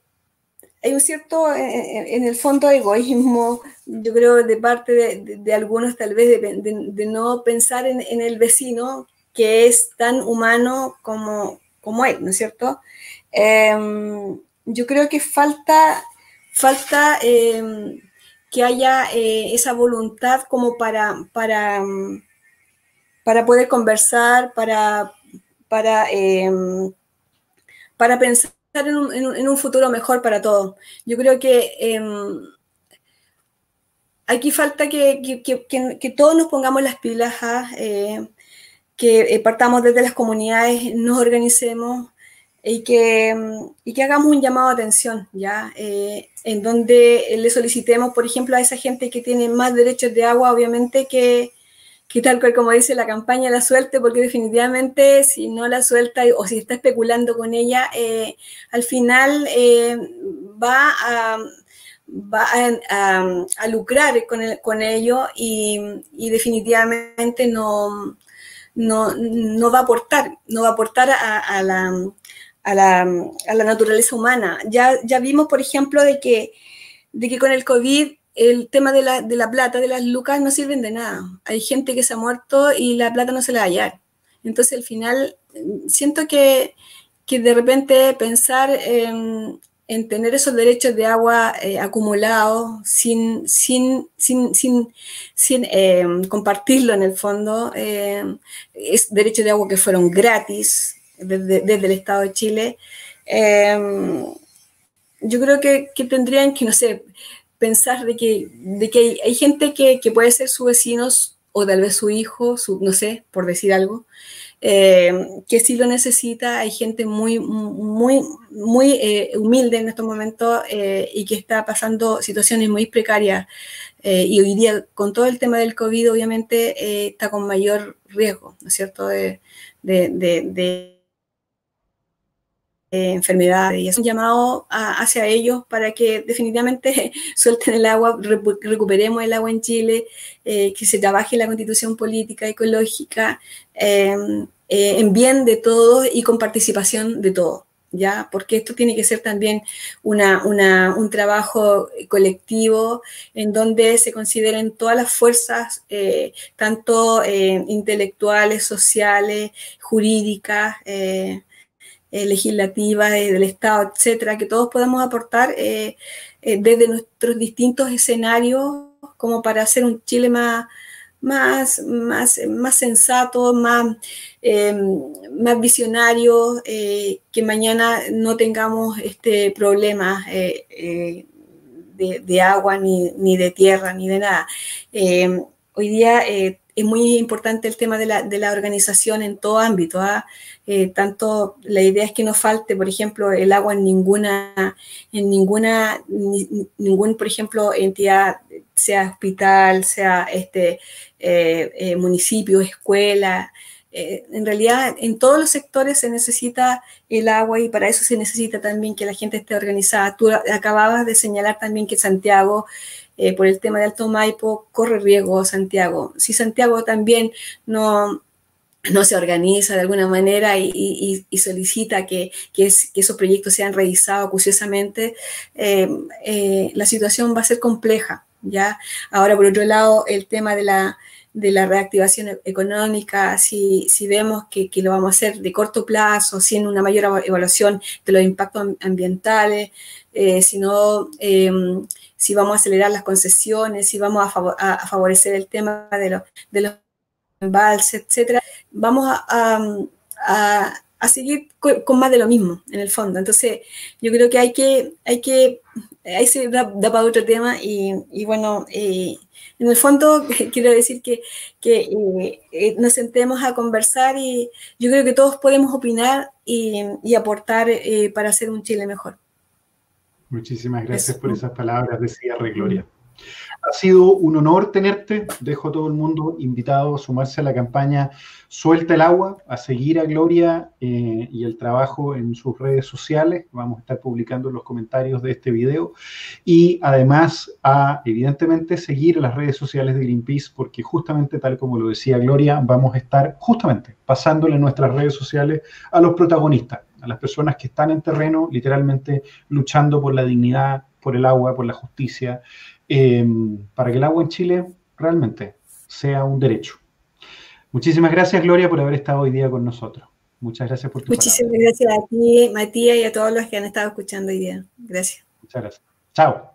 hay un cierto, en, el fondo, egoísmo, yo creo, de parte de, algunos tal vez, de, no pensar en, en el vecino que es tan humano como, como él, ¿no es cierto? Em, yo creo que falta, falta em, que haya eh, esa voluntad como para, para, para poder conversar, para, para, em, para pensar en un, futuro mejor para todos. Yo creo que aquí falta que, que, todos nos pongamos las pilas, ¿ah? eh, que eh, partamos desde las comunidades, nos organicemos, y que, y que hagamos un llamado de atención, ¿ya? Eh, en donde le solicitemos, por ejemplo, a esa gente que tiene más derechos de agua, obviamente, que, que tal cual como dice la campaña, la suelte, porque definitivamente si no la suelta o si está especulando con ella, eh, al final eh, va a va a, lucrar con, el, con ello y, y definitivamente no, no, no, va a aportar, no va a aportar a la, a la, naturaleza humana. Ya, ya vimos, por ejemplo, de que, de que con el COVID el tema de la, de la plata, de las lucas, no sirven de nada. Hay gente que se ha muerto y la plata no se la va a hallar. Entonces, al final, siento que, que de repente pensar en, en, tener esos derechos de agua eh, acumulados sin, sin, sin, sin, sin eh, compartirlo en el fondo, eh, es derechos de agua que fueron gratis, desde, el Estado de Chile, em, yo creo que, tendrían que, no sé, pensar de que, de que hay, gente que, puede ser sus vecinos o tal vez su hijo, su, no sé, por decir algo, em, que sí lo necesita. Hay gente muy, muy, muy eh, humilde en estos momentos eh, y que está pasando situaciones muy precarias. Eh, y hoy día, con todo el tema del COVID, obviamente está con mayor riesgo, ¿no es cierto?, de, de eh, enfermedades y es un llamado hacia ellos para que definitivamente suelten el agua, recuperemos el agua en Chile, eh, que se trabaje la constitución política, ecológica, em, eh, en bien de todos y con participación de todos. ¿Ya? Porque esto tiene que ser también una, un trabajo colectivo en donde se consideren todas las fuerzas, tanto intelectuales, sociales, jurídicas, eh, legislativas eh, del Estado, etcétera, que todos podamos aportar eh, desde nuestros distintos escenarios como para hacer un Chile más, más, más, más sensato, más, más visionario, que mañana no tengamos este problema de, de, agua, ni, ni, de tierra, ni de nada. hoy día es muy importante el tema de la, de la organización en todo ámbito. ¿ah? Eh, tanto la idea es que no falte, por ejemplo, el agua en ninguna, en ninguna, ningún, por ejemplo, entidad, sea hospital, sea este eh, eh, municipio, escuela. en realidad, en todos los sectores se necesita el agua y para eso se necesita también que la gente esté organizada. Tú acababas de señalar también que Santiago eh, por el tema de Alto Maipo, corre riesgo Santiago. Si Santiago también no, no se organiza de alguna manera y, solicita que, esos proyectos sean revisados acuciosamente, eh, eh, la situación va a ser compleja. ¿Ya? Ahora, por otro lado, el tema de la, de la reactivación e-, económica, si, si vemos que, que, lo vamos a hacer de corto plazo, sin una mayor evaluación de los impactos ambientales, eh, sino em, si vamos a acelerar las concesiones, si vamos a, favorecer el tema de, los de los embalses, etcétera, vamos a, seguir con, más de lo mismo, en el fondo. Entonces, yo creo que hay que, hay que, ahí se da, para otro tema y, bueno, eh, en el fondo quiero decir que, que eh, nos sentemos a conversar y yo creo que todos podemos opinar y, aportar para hacer un Chile mejor. Muchísimas gracias por esas palabras de cierre, Gloria. Ha sido un honor tenerte. Dejo a todo el mundo invitado a sumarse a la campaña Suelta el agua, a seguir a Gloria eh, y el trabajo en sus redes sociales. Vamos a estar publicando los comentarios de este video. Y además a, evidentemente, seguir las redes sociales de Greenpeace, porque justamente, tal como lo decía Gloria, vamos a estar justamente pasándole nuestras redes sociales a los protagonistas a las personas que están en terreno, literalmente luchando por la dignidad, por el agua, por la justicia, em, para que el agua en Chile realmente sea un derecho. Muchísimas gracias, Gloria, por haber estado hoy día con nosotros. Muchas gracias por tu Muchísimas gracias a ti, Matías, y a todos los que han estado escuchando hoy día. Gracias. Muchas gracias. Chao.